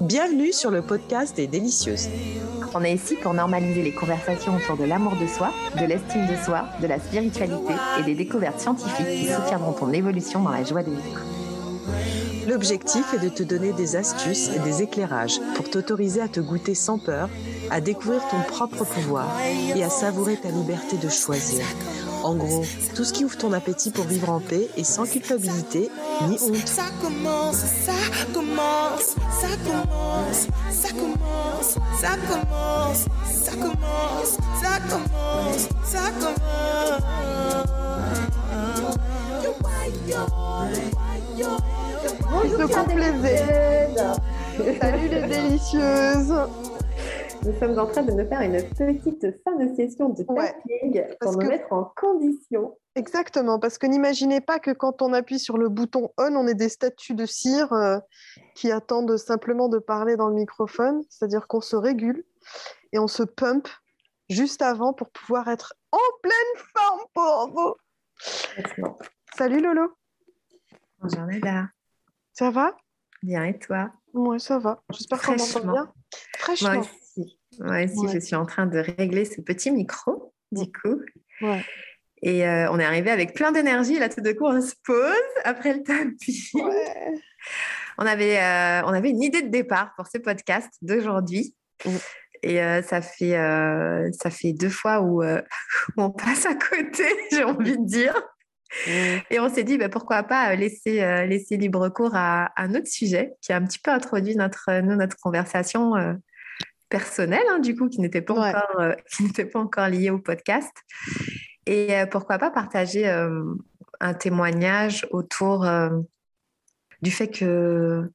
Bienvenue sur le podcast des délicieuses. On est ici pour normaliser les conversations autour de l'amour de soi, de l'estime de soi, de la spiritualité et des découvertes scientifiques qui soutiendront ton évolution dans la joie de vivre. L'objectif est de te donner des astuces et des éclairages pour t'autoriser à te goûter sans peur, à découvrir ton propre pouvoir et à savourer ta liberté de choisir. En gros, tout ce qui ouvre ton appétit pour vivre en paix et sans culpabilité ni honte. Ça commence, ça commence, ça commence, ça commence, ça commence, ça commence, ça commence, ça Bonjour, couple plaisir. Salut les délicieuses. Nous sommes en train de nous faire une petite fin de session de Ouais, tapping parce pour nous que- mettre en condition. Exactement, parce que n'imaginez pas que quand on appuie sur le bouton on, on est des statues de cire euh, qui attendent simplement de parler dans le microphone, c'est-à-dire qu'on se régule et on se pump juste avant pour pouvoir être en pleine forme pour vous. Salut Lolo, Bonjour Nada. ça va? Bien et toi? Moi ça va, j'espère qu'on m'entend bien. Fraîchement. Moi aussi. Moi aussi, Ouais. je suis en train de régler ce petit micro, du coup. Ouais. Et euh, on est arrivé avec plein d'énergie. Là, tout de coup, on se pose après le tapis. Ouais. On avait, euh, on avait une idée de départ pour ce podcast d'aujourd'hui. Mm. Et euh, ça, fait, ça fait deux fois où, où on passe à côté, j'ai envie de dire. Et on s'est dit, bah, pourquoi pas laisser, laisser libre cours à, à un autre sujet qui a un petit peu introduit notre, nous, notre conversation personnelle, hein, du coup, qui n'était pas, Ouais. encore, euh, qui n'était pas encore liée au podcast. Et euh, pourquoi pas partager euh, un témoignage autour du fait que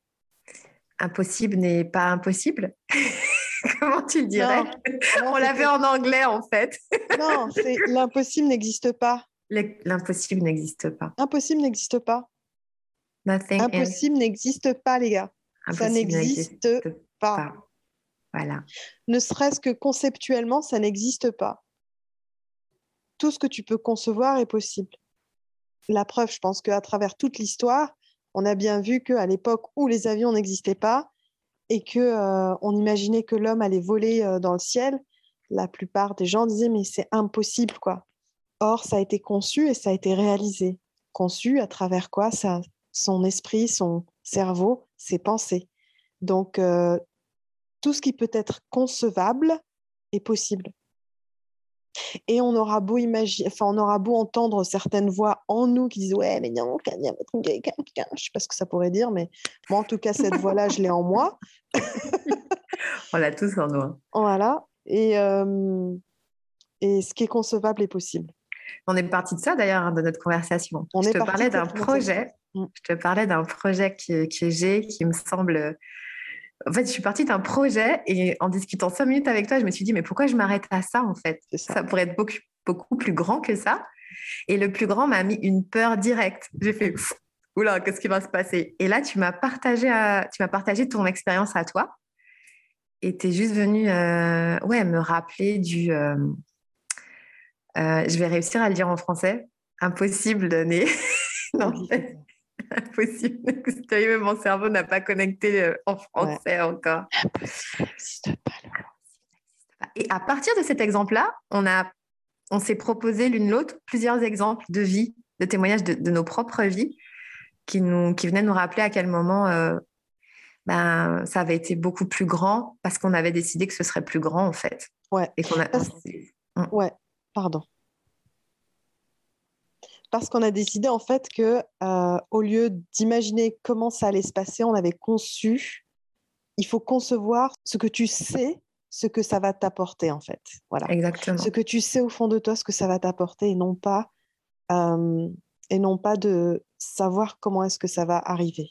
impossible n'est pas impossible. Comment tu le dirais? Non, On l'avait en anglais, en fait. Non, l'impossible n'existe pas. Le- L'impossible n'existe pas. Impossible n'existe pas. Nothing Impossible n'existe pas, les gars. Ça n'existe pas. pas. Ne serait-ce que conceptuellement, ça n'existe pas. Tout ce que tu peux concevoir est possible. La preuve, je pense qu'à travers toute l'histoire, on a bien vu qu'à l'époque où les avions n'existaient pas et que euh, on imaginait que l'homme allait voler euh, dans le ciel, la plupart des gens disaient mais c'est impossible quoi. Or, ça a été conçu et ça a été réalisé. Conçu à travers quoi? Son esprit, son cerveau, ses pensées. Donc, euh, tout ce qui peut être concevable est possible. Et on aura beau imaginer, enfin, on aura beau entendre certaines voix en nous qui disent ouais, mais non, je sais pas ce que ça pourrait dire, mais moi, en tout cas, cette voix-là, je l'ai en moi. On l'a tous en nous. hein. Voilà. Et, euh, et ce qui est concevable est possible. On est parti de ça d'ailleurs, hein, de notre conversation. On je est te parti parlais de d'un cette projet. Mm. Je te parlais d'un projet que, que j'ai qui me semble. En fait, je suis partie d'un projet et en discutant cinq minutes avec toi, je me suis dit, mais pourquoi je m'arrête à ça en fait? Ça. Ça pourrait être beaucoup, beaucoup plus grand que ça. Et le plus grand m'a mis une peur directe. J'ai fait, oula, qu'est-ce qui va se passer? Et là, tu m'as partagé, à- tu m'as partagé ton expérience à toi. Et tu es juste venu euh, ouais, me rappeler du. euh, euh, je vais réussir à le dire en français. Impossible de né. non, impossible. Même mon cerveau n'a pas connecté euh, en français encore. Ça n'existe pas. Laura. Et à partir de cet exemple-là, on, a, on s'est proposé l'une l'autre plusieurs exemples de vie, de témoignages de, de nos propres vies qui, nous, qui venaient nous rappeler à quel moment euh, ben, ça avait été beaucoup plus grand parce qu'on avait décidé que ce serait plus grand en fait. Ouais. Et qu'on a, Parce- Ouais, pardon. Parce qu'on a décidé en fait que euh, au lieu d'imaginer comment ça allait se passer, on avait conçu. Il faut concevoir ce que tu sais, ce que ça va t'apporter en fait. Voilà. Exactement. Ce que tu sais au fond de toi, ce que ça va t'apporter, et non pas euh, et non pas de savoir comment est-ce que ça va arriver.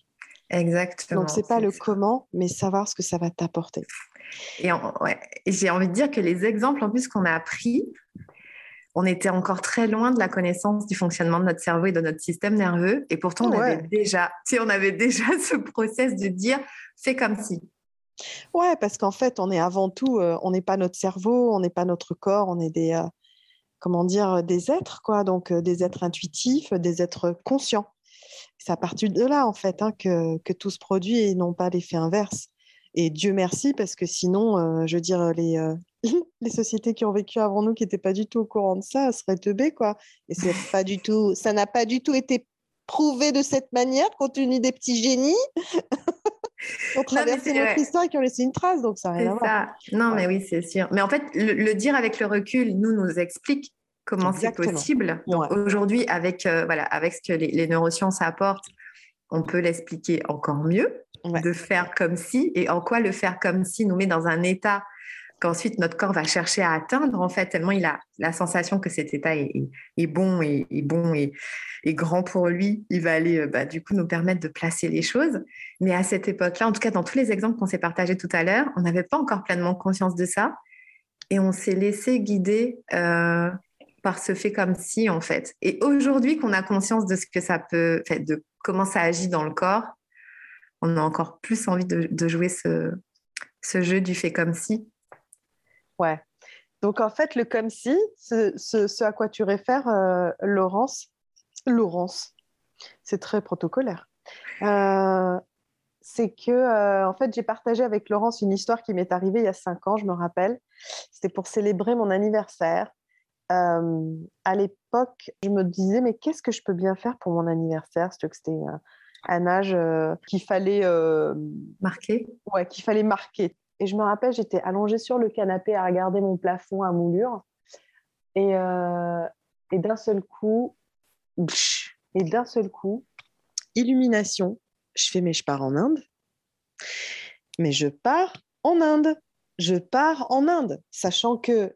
Exactement. Donc c'est pas le ça. comment, mais savoir ce que ça va t'apporter. Et, en- ouais, et j'ai envie de dire que les exemples en plus qu'on a appris, on était encore très loin de la connaissance du fonctionnement de notre cerveau et de notre système nerveux. Et pourtant, on Ouais. avait déjà, tu sais, on avait déjà ce process de dire fais comme si. Ouais, parce qu'en fait, on est avant tout, euh, on n'est pas notre cerveau, on n'est pas notre corps, on est des, euh, comment dire, des êtres, quoi. Donc, euh, des êtres intuitifs, des êtres conscients. C'est à partir de là, en fait, hein, que, que tout se produit et non pas l'effet inverse. Et Dieu merci, parce que sinon, euh, je veux dire, les, euh, les sociétés qui ont vécu avant nous, qui n'étaient pas du tout au courant de ça, seraient teubées, quoi. Et c'est pas du tout, ça n'a pas du tout été prouvé de cette manière, compte tenu des petits génies qui ont traversé notre histoire et qui ont laissé une trace, donc ça n'a rien à voir. Non, mais oui, c'est sûr. Mais en fait, le, dire avec le recul, nous, nous explique comment c'est possible. Aujourd'hui, avec, euh, voilà, avec ce que les, les neurosciences apportent, on peut l'expliquer encore mieux, de faire comme si, et en quoi le faire comme si nous met dans un état qu'ensuite notre corps va chercher à atteindre, en fait, tellement il a la sensation que cet état est, bon et, bon et, grand pour lui, il va aller euh, bah, du coup nous permettre de placer les choses. Mais à cette époque-là, en tout cas dans tous les exemples qu'on s'est partagés tout à l'heure, on n'avait pas encore pleinement conscience de ça et on s'est laissé guider euh, par ce fait comme si, en fait. Et aujourd'hui qu'on a conscience de ce que ça peut, de comment ça agit dans le corps, on a encore plus envie de, jouer ce, jeu du fait comme si. Ouais. Donc en fait, le comme si, ce, à quoi tu réfères, euh, Laurence, Laurence, c'est très protocolaire. Euh, c'est que euh, en fait, j'ai partagé avec Laurence une histoire qui m'est arrivée il y a cinq ans, je me rappelle. C'était pour célébrer mon anniversaire. à l'époque, je me disais, mais qu'est-ce que je peux bien faire pour mon anniversaire? Que c'était un âge qu'il fallait marquer. Ouais, qu'il fallait marquer. Et je me rappelle, j'étais allongée sur le canapé à regarder mon plafond à moulure. Et, euh, et d'un seul coup, et d'un seul coup, illumination. Je fais, mais je pars en Inde. Mais je pars en Inde. Je pars en Inde, sachant que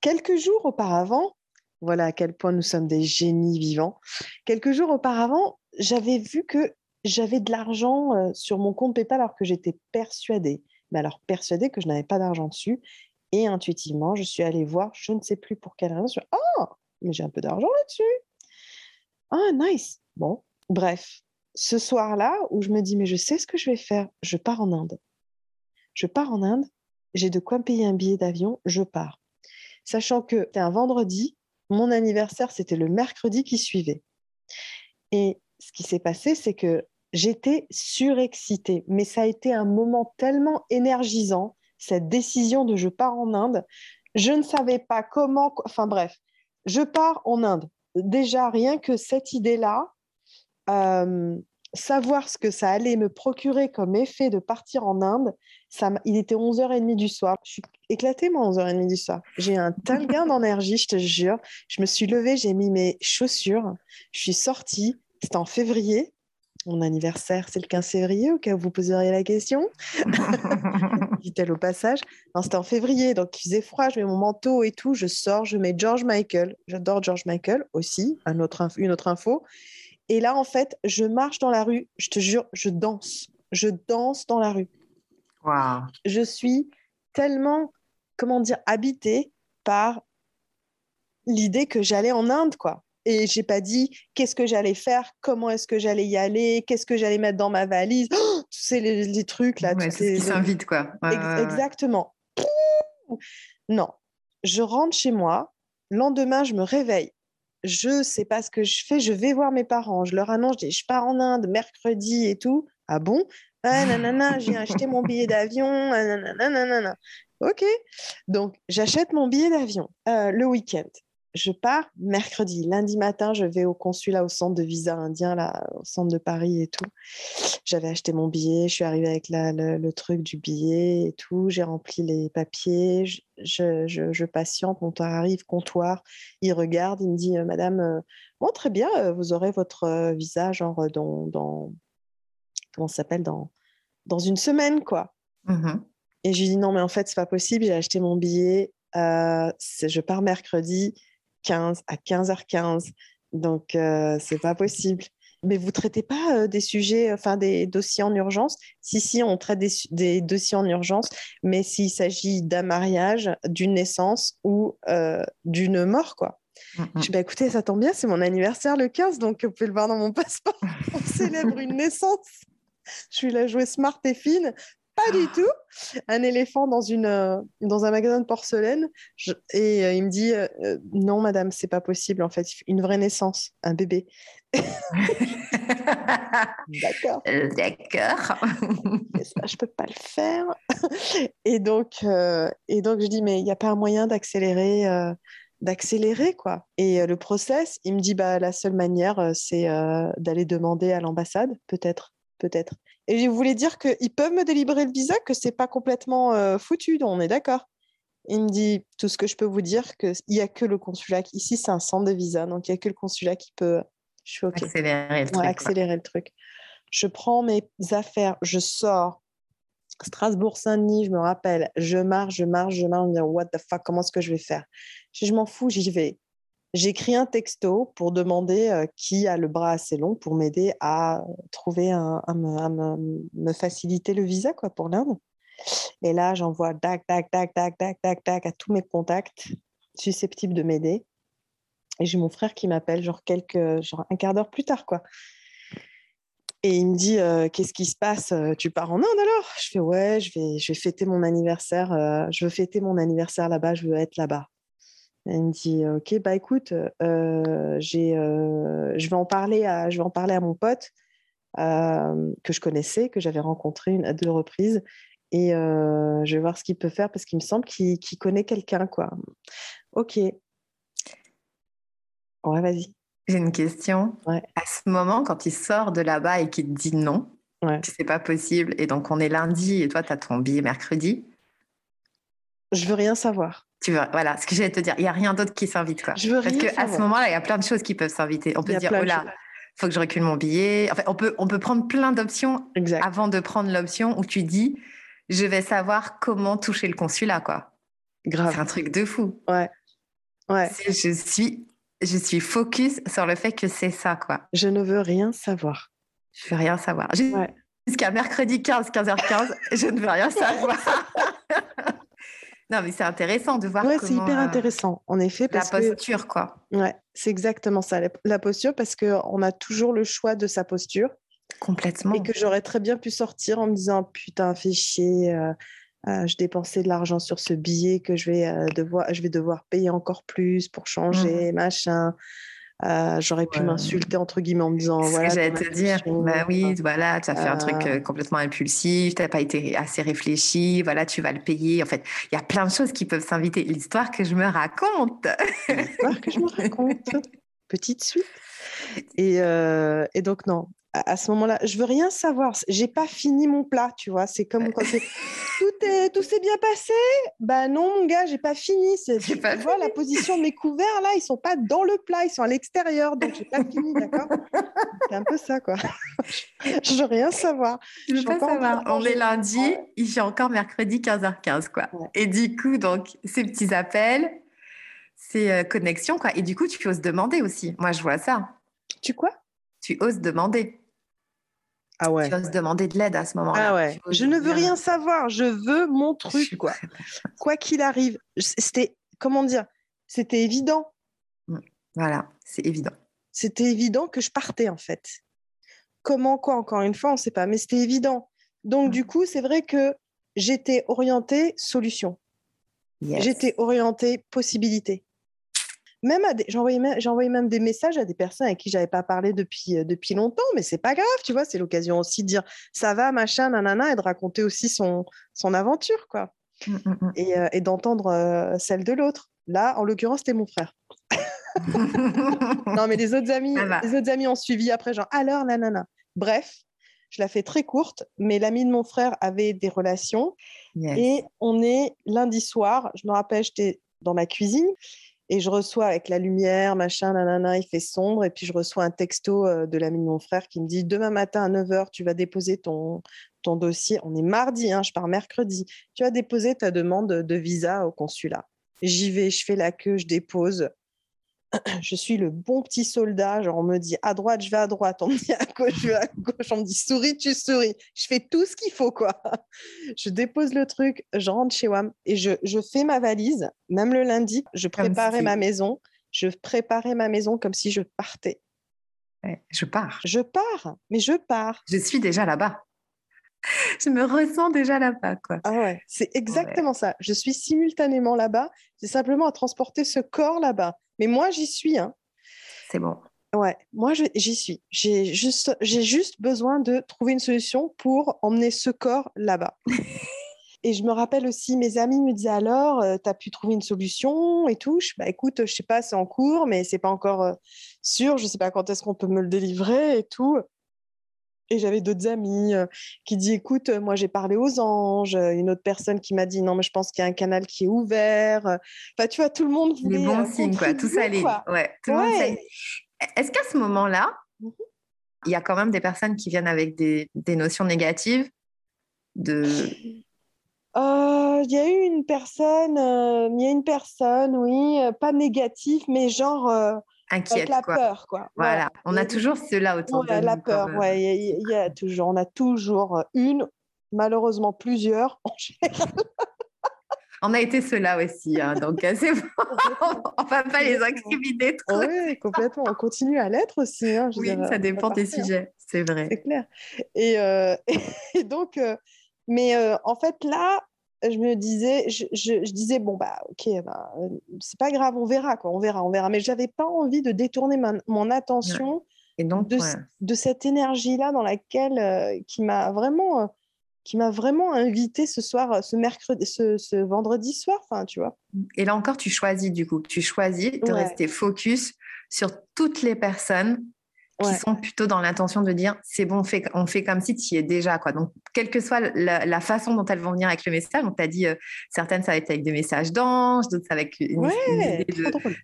quelques jours auparavant, voilà à quel point nous sommes des génies vivants. Quelques jours auparavant, j'avais vu que j'avais de l'argent euh, sur mon compte PayPal alors que j'étais persuadée, mais alors persuadée que je n'avais pas d'argent dessus. Et intuitivement, je suis allée voir, je ne sais plus pour quelle raison, je ah, mais j'ai un peu d'argent là-dessus. Ah, nice. Bon, bref, ce soir-là où je me dis, mais je sais ce que je vais faire, je pars en Inde. Je pars en Inde, j'ai de quoi me payer un billet d'avion, je pars. Sachant que c'était un vendredi, mon anniversaire, c'était le mercredi qui suivait. Et ce qui s'est passé, c'est que j'étais surexcitée, mais ça a été un moment tellement énergisant, cette décision de je pars en Inde. Je ne savais pas comment, enfin bref, je pars en Inde. Déjà, rien que cette idée-là, euh, savoir ce que ça allait me procurer comme effet de partir en Inde, ça, il était 11h30 du soir. Je suis éclatée, moi, 11h30 du soir. J'ai un tel gain d'énergie, je te jure. Je me suis levée, j'ai mis mes chaussures, je suis sortie. C'était en février. Mon anniversaire, c'est le 15 février, au cas où vous poseriez la question. Dit-elle au passage. C'était en février, donc il faisait froid, je mets mon manteau et tout. Je sors, je mets George Michael. J'adore George Michael aussi, un autre, une autre info. Et là, en fait, je marche dans la rue, je te jure, je danse. Je danse dans la rue. Wow. Je suis tellement, comment dire, habitée par l'idée que j'allais en Inde, quoi et j'ai pas dit qu'est-ce que j'allais faire, comment est-ce que j'allais y aller, qu'est-ce que j'allais mettre dans ma valise, oh, tu sais les, trucs là. Ouais, c'est ce qui s'invite quoi. exactement. Non, je rentre chez moi. Lendemain, je me réveille. Je sais pas ce que je fais. Je vais voir mes parents. Je leur annonce, je, je pars en Inde mercredi et tout. Ah bon? Ah, nanana, j'ai acheté mon billet d'avion. Nanana, ok. Donc, j'achète mon billet d'avion euh, le week-end je pars mercredi. Lundi matin, je vais au consulat, au centre de visa indien, là, au centre de Paris et tout. J'avais acheté mon billet, je suis arrivée avec le, truc du billet et tout. J'ai rempli les papiers, je, patiente, mon temps arrive, comptoir. Il regarde, il me dit, euh, Madame, euh, bon, très bien, euh, vous aurez votre visa, genre, dans, dans comment ça s'appelle, dans, dans une semaine, quoi. Mmh et je lui dis, non, mais en fait, c'est pas possible, j'ai acheté mon billet, je pars mercredi, 15 à 15h15. Donc, euh, c'est pas possible. Mais vous traitez pas euh, des sujets, enfin des dossiers en urgence? Si, si, on traite des, dossiers en urgence, mais s'il s'agit d'un mariage, d'une naissance ou euh, d'une mort, quoi. Mm, mm. Je dis, bah, écoutez, ça tombe bien, c'est mon anniversaire le 15, donc vous pouvez le voir dans mon passeport. on célèbre une naissance. Je suis là jouer smart et fine. Pas du tout. Un éléphant dans, une, euh, dans un magasin de porcelaine. et euh, il me dit euh, Non, madame, c'est pas possible. En fait, une vraie naissance, un bébé. D'accord. D'accord. je peux pas le faire. et donc, euh, et donc je dis, mais il n'y a pas un moyen d'accélérer, d'accélérer quoi. Et euh, le process, il me dit, bah la seule manière, euh, c'est euh, d'aller demander à l'ambassade, peut-être, peut-être. Et je voulais dire qu'ils peuvent me délivrer le visa, que c'est pas complètement euh, foutu, on est d'accord. Il me dit, tout ce que je peux vous dire, qu'il n'y a que le consulat. Ici, c'est un centre de visa, donc il n'y a que le consulat qui peut. Je suis. Accélérer le Ouais, truc. quoi. accélérer le truc. Je prends mes affaires, je sors. Strasbourg-Saint-Denis, je me rappelle. Je marche, je marche, je marche. Je me dis, what the fuck, comment est-ce que je vais faire? Je, je m'en fous, j'y vais. J'écris un texto pour demander euh, qui a le bras assez long pour m'aider à trouver me, faciliter le visa quoi, pour l'Inde. Et là, j'envoie tac, tac, tac, tac, tac, tac, tac à tous mes contacts susceptibles de m'aider. Et j'ai mon frère qui m'appelle, genre, quelques, genre un quart d'heure plus tard, quoi. Et il me dit, euh, qu'est-ce qui se passe Euh, Tu pars en Inde alors? Je fais, ouais, je vais, je vais fêter mon anniversaire. je veux fêter mon anniversaire là-bas, je veux être là-bas. Il me dit, ok, bah écoute, euh, j'ai, euh, je, vais en parler à, je vais en parler à mon pote euh, que je connaissais, que j'avais rencontré une, à deux reprises. Et euh, je vais voir ce qu'il peut faire parce qu'il me semble qu'il qu'il connaît quelqu'un, quoi. Ok. Ouais, vas-y. J'ai une question. Ouais. À ce moment, quand il sort de là-bas et qu'il te dit non, Ouais. c'est pas possible, et donc on est lundi et toi, tu as ton billet mercredi, Je veux rien savoir. Tu voilà, ce que j'allais te dire, il n'y a rien d'autre qui s'invite. Quoi. Je veux Parce qu'à ce moment-là, il y a plein de choses qui peuvent s'inviter. On peut se dire, oh là, faut que je recule mon billet. Enfin, on peut, on peut prendre plein d'options Exact. avant de prendre l'option où tu dis, je vais savoir comment toucher le consulat. quoi. C'est Grave. un truc de fou. Ouais. Ouais. C'est- Je suis, je suis focus sur le fait que c'est ça. quoi. Je ne veux rien savoir. Je veux rien savoir. Ouais. Jusqu'à mercredi 15, 15h15, je ne veux rien savoir. non, mais c'est intéressant de voir Ouais, c'est hyper euh, intéressant, en effet, la parce que posture, quoi. ouais, c'est exactement ça, la, la posture, parce qu'on a toujours le choix de sa posture Complètement. et que j'aurais très bien pu sortir en me disant putain, fais chier, euh, euh, je dépensais de l'argent sur ce billet que je vais, euh, devoir, je vais devoir payer encore plus pour changer, machin. Euh, j'aurais pu Ouais. m'insulter entre guillemets en me disant C'est ce voilà. que j'allais te dire. Bah oui, voilà, tu as fait un truc Euh, complètement impulsif, tu n'as pas été assez réfléchi, voilà, tu vas le payer. En fait, il y a plein de choses qui peuvent s'inviter. L'histoire que je me raconte. l'histoire que je me raconte. Petite suite. Et, euh, et donc, non, à, ce moment-là, je veux rien savoir. J'ai pas fini mon plat, tu vois. C'est comme quand c'est tout est tout s'est bien passé. Bah non, mon gars, j'ai pas fini. C'est, tu pas vois, la position de mes couverts, là, ils sont pas dans le plat, ils sont à l'extérieur. Donc, j'ai pas fini, d'accord? C'est un peu ça, quoi. je veux rien savoir. Je veux pas savoir. On est lundi, il fait encore mercredi 15h15, quoi. Ouais. Et du coup, donc, ces petits appels, ces euh, connexions, quoi. Et du coup, tu oses demander aussi. Moi, je vois ça. Tu quoi? Tu oses demander. Ah ouais. Tu oses demander de l'aide à ce moment-là. Ah ouais. Je ne veux rien savoir. Je veux mon truc, quoi. Quoi qu'il arrive. C'était, comment dire C'était évident. Voilà, c'est évident. c'était évident que je partais en fait. Comment, quoi, encore une fois, on ne sait pas, mais c'était évident. Donc, du Mhm. coup, c'est vrai que j'étais orientée solution. Yes. J'étais orientée possibilité. Même à des... j'envoyais même... des messages à des personnes avec qui j'avais pas parlé depuis, euh, depuis longtemps, mais c'est pas grave, tu vois, c'est l'occasion aussi de dire ça va, machin, nanana, et de raconter aussi son, son aventure, quoi, Mm, mm, mm. et, euh, et d'entendre euh, celle de l'autre. Là, en l'occurrence, c'était mon frère. Non, mais les autres amis, les autres amis ont suivi après, genre alors, nanana. Bref, je la fais très courte, mais l'ami de mon frère avait des relations Yes. et on est lundi soir. Je me rappelle, j'étais dans ma cuisine et je reçois avec la lumière, machin, nanana, il fait sombre et puis je reçois un texto euh, de l'ami de mon frère qui me dit demain matin à 9h, tu vas déposer ton, ton dossier. On est mardi, hein, je pars mercredi. Tu vas déposer ta demande de visa au consulat. J'y vais, je fais la queue, je dépose je suis le bon petit soldat. Genre, on me dit à droite, je vais à droite. On me dit à gauche, je vais à gauche. On me dit souris, tu souris. Je fais tout ce qu'il faut, quoi. Je dépose le truc, je rentre chez WAM et je, je fais ma valise. Même le lundi, je si préparais ma maison. Je préparais ma maison comme si je partais. Je pars. Je pars, mais je pars. Je suis déjà là-bas. Je me ressens déjà là-bas, quoi. Ah ouais, c'est exactement ça. Je suis simultanément là-bas. C'est simplement à transporter ce corps là-bas. Mais moi, j'y suis. Hein. C'est bon. Ouais, moi j'y suis. J'ai juste, j'ai juste besoin de trouver une solution pour emmener ce corps là-bas. Et je me rappelle aussi, mes amis me disaient alors, tu as pu trouver une solution et tout. Je, bah, écoute, je sais pas, c'est en cours, mais c'est pas encore euh, sûr. Je sais pas quand est-ce qu'on peut me le délivrer et tout. Et j'avais d'autres amis euh, qui disent, écoute, euh, moi j'ai parlé aux anges. Euh, Une autre personne qui m'a dit, non, mais je pense qu'il y a un canal qui est ouvert. Enfin, tu vois, tout le monde voulait Les bons signes, quoi. Tout ça, les... ouais, tout le monde Ouais. sait. Est-ce qu'à ce moment-là, Mhm. il y a quand même des personnes qui viennent avec des, des notions négatives de... Euh, Il y a eu une personne, euh, il y a une personne, oui, pas négative, mais genre euh, avec inquiètes, la quoi. peur, quoi. Voilà, on a toujours ceux-là autour Ouais, de la nous. peur, comme, euh, ouais, il y, y a toujours, on a toujours une, malheureusement plusieurs. en général. On a été ceux-là aussi, hein, donc euh, c'est bon. on va pas les incriminer trop. Oui, complètement. On continue à l'être aussi. hein, je Oui, ça dépend des sujets, c'est vrai. C'est clair. Et, euh, et donc, euh, mais euh, en fait, là, je me disais, je, je- je disais, bon, bah, ok, bah, euh, c'est pas grave, on verra, quoi, on verra, on verra. Mais j'avais pas envie de détourner ma- mon attention Et donc, de, ouais. c- de cette énergie-là dans laquelle, euh, qui m'a vraiment, euh, qui m'a vraiment invité ce soir, euh, ce mercredi, ce, ce vendredi soir, enfin, tu vois. Et là encore, tu choisis du coup, tu choisis de Ouais. rester focus sur toutes les personnes qui Ouais. sont plutôt dans l'intention de dire c'est bon, on fait, on fait comme si tu y es déjà. Quoi. Donc, quelle que soit la, la façon dont elles vont venir avec le message, on t'a dit euh, certaines, ça va être avec des messages d'anges, d'autres, avec une, une Ouais, idée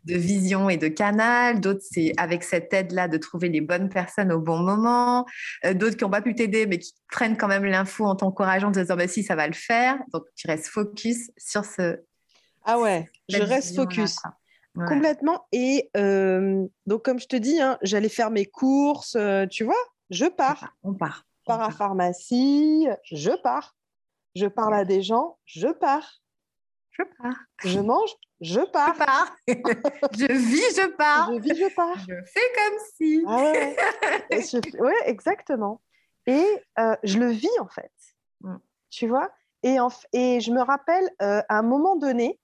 de, vision et de canal, d'autres, c'est avec cette aide-là de trouver les bonnes personnes au bon moment, euh, d'autres qui n'ont pas pu t'aider, mais qui prennent quand même l'info en t'encourageant, en te disant bah, si, ça va le faire. Donc, tu restes focus sur ce. Ah ouais, je reste focus. Ouais. Complètement. Et euh, donc, comme je te dis, hein, j'allais faire mes courses, euh, tu vois, je pars. On part. Je pars à pharmacie, je pars. Je parle à des gens, je pars. Je pars. Je mange, je Je pars. pars. je vis, je pars. Je vis, je pars. Je fais comme si. Ah ouais, ouais. Et je- ouais, exactement. Et euh, je le vis en fait. Mm. Tu vois? Et, en f- et je me rappelle, à un moment donné,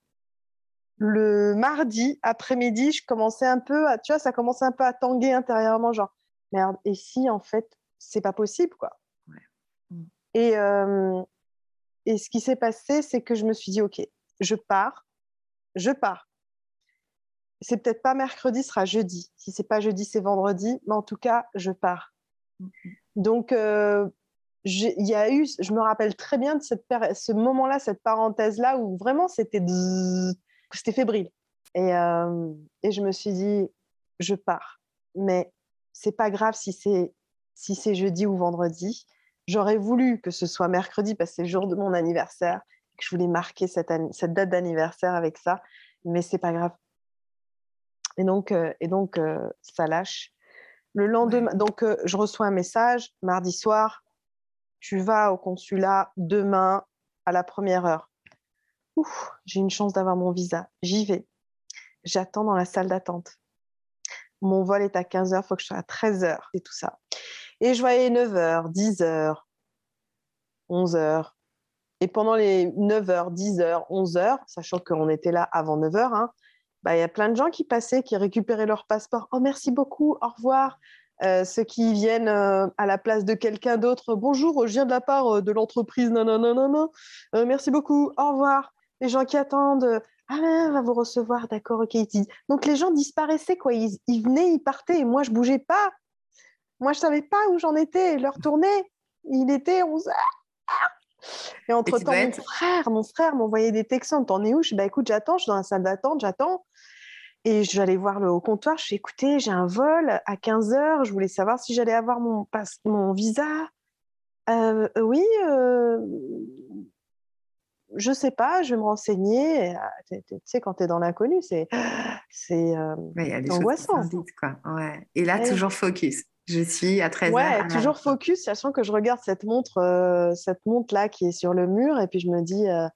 le mardi après-midi, je commençais un peu à, tu vois, ça commençait un peu à tanguer intérieurement, genre, merde, et si en fait, c'est pas possible, quoi. Ouais. Mm. Et, euh, et ce qui s'est passé, c'est que je me suis dit, OK, je pars, je pars. C'est peut-être pas mercredi, ce sera jeudi. Si c'est pas jeudi, c'est vendredi, mais en tout cas, je pars. Donc, euh, il y a eu, je me rappelle très bien de cette ce moment-là, cette parenthèse-là où vraiment c'était c'était fébrile. Et, euh, et je me suis dit, je pars. Mais c'est pas grave si c'est si c'est jeudi ou vendredi. J'aurais voulu que ce soit mercredi parce que c'est le jour de mon anniversaire, que je voulais marquer cette, date d'anniversaire avec ça, mais c'est pas grave. Et donc, euh, et donc euh, ça lâche. Le lendemain, donc je reçois un message mardi soir. Tu vas au consulat demain à la première heure. J'ai une chance d'avoir mon visa. J'y vais. J'attends dans la salle d'attente. Mon vol est à 15h, il faut que je sois à 13h et tout ça. Et je voyais 9h, 10h, 11h. Et pendant les 9h, 10h, 11h, sachant qu'on était là avant 9h, hein, bah, il y a plein de gens qui passaient, qui récupéraient leur passeport. Oh, merci beaucoup, au revoir. Euh, ceux qui viennent euh, à la place de quelqu'un d'autre. Bonjour, je viens de la part euh, de l'entreprise. Euh, merci beaucoup, au revoir. Les gens qui attendent. euh, ah, ben, on va vous recevoir, d'accord, ok. Donc les gens disparaissaient, quoi. Ils, ils venaient, ils partaient, et moi, je bougeais pas. Moi, je savais pas où j'en étais. Leur tournée, il était 11 heures. Et entre-temps, mon frère, mon frère m'envoyait des textos. T'en es où Je dis, bah écoute, j'attends, je suis dans la salle d'attente, j'attends. Et j'allais voir le haut comptoir, je dis, écoutez, j'ai un vol à 15 heures, je voulais savoir si j'allais avoir mon, passe- mon visa. Euh, oui, euh, je sais pas, je vais me renseigner. Ah, Tu sais, quand tu es dans l'inconnu, c'est c'est, euh, Ouais, angoissant. s'invitent, quoi. Ouais. Et là, Ouais. toujours focus. Je suis à 13h. Ouais, toujours focus, sachant que je regarde cette montre, euh, cette montre là qui est sur le mur, et puis je me dis, euh,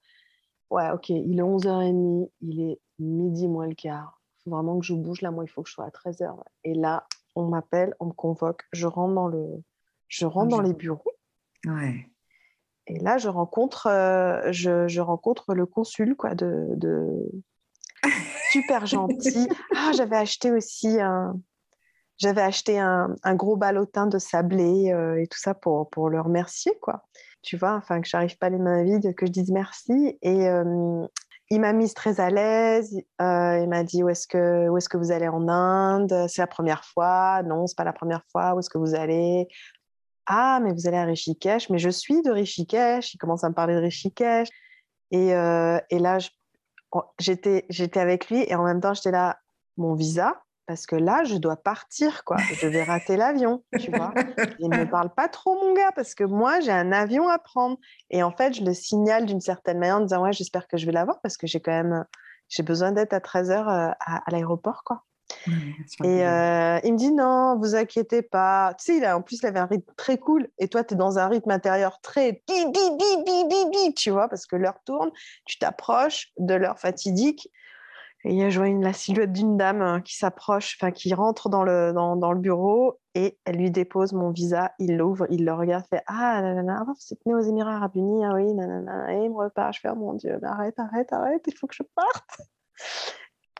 ouais, ok, il est 11h30, il est midi moins le quart. Il faut vraiment que je bouge là, moi, il faut que je sois à 13h. Et là, on m'appelle, on me convoque, je rentre dans, le, je rentre dans les bureaux, Ouais. Et là, je rencontre, euh, je, je rencontre le consul, quoi, de, de... super gentil. Ah, j'avais acheté aussi un. j'avais acheté un, un gros ballotin de sablé euh, et tout ça pour, pour le remercier, quoi. Tu vois, enfin, que j'arrive pas les mains vides, que je dise merci. Et euh, il m'a mise très à l'aise. Il m'a dit où est-ce que où est-ce que vous allez en Inde? C'est la première fois? Non, c'est pas la première fois. Où est-ce que vous allez? Ah, mais vous allez à Rishikesh. Mais je suis de Rishikesh. Il commence à me parler de Rishikesh. Et, euh, là, j'étais avec lui et en même temps, j'étais là, mon visa. Parce que là, je dois partir, quoi. Je vais rater l'avion, tu vois. Il ne me parle pas trop, mon gars, parce que moi, j'ai un avion à prendre. Et en fait, je le signale d'une certaine manière en disant, ouais, j'espère que je vais l'avoir parce que j'ai quand même, j'ai besoin d'être à 13h à, à l'aéroport, quoi. Et euh, il me dit, non, vous inquiétez pas. Tu sais, il a, en plus, il avait un rythme très cool. Et toi, tu es dans un rythme intérieur très bi, bi, bi, bi, tu vois, parce que l'heure tourne, tu t'approches de l'heure fatidique. Et je vois une, la silhouette d'une dame hein, qui s'approche, enfin qui rentre dans le, dans, dans le bureau et elle lui dépose mon visa. Il l'ouvre, il le regarde, fait Ah, nanana, vous êtes né aux Émirats Arabes Unis, ah oui, nanana. Et il me repart. Je fais oh, Mon Dieu, arrête, arrête, arrête, il faut que je parte.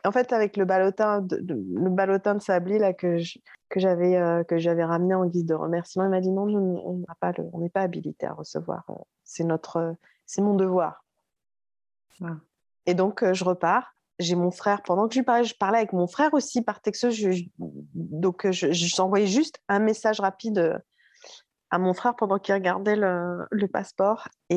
En fait, avec le ballotin de, de- le ballotin de Sabli là, que je- que j'avais euh, que j'avais ramené en guise de remerciement, il m'a dit non, on n'est pas habilité à recevoir. euh, C'est notre, euh, c'est mon devoir. Ah. Et donc je repars. J'ai mon frère pendant que je lui parlais, je parlais avec mon frère aussi par texto. Je, donc euh, je, je envoyais juste un message rapide à mon frère pendant qu'il regardait le, le passeport et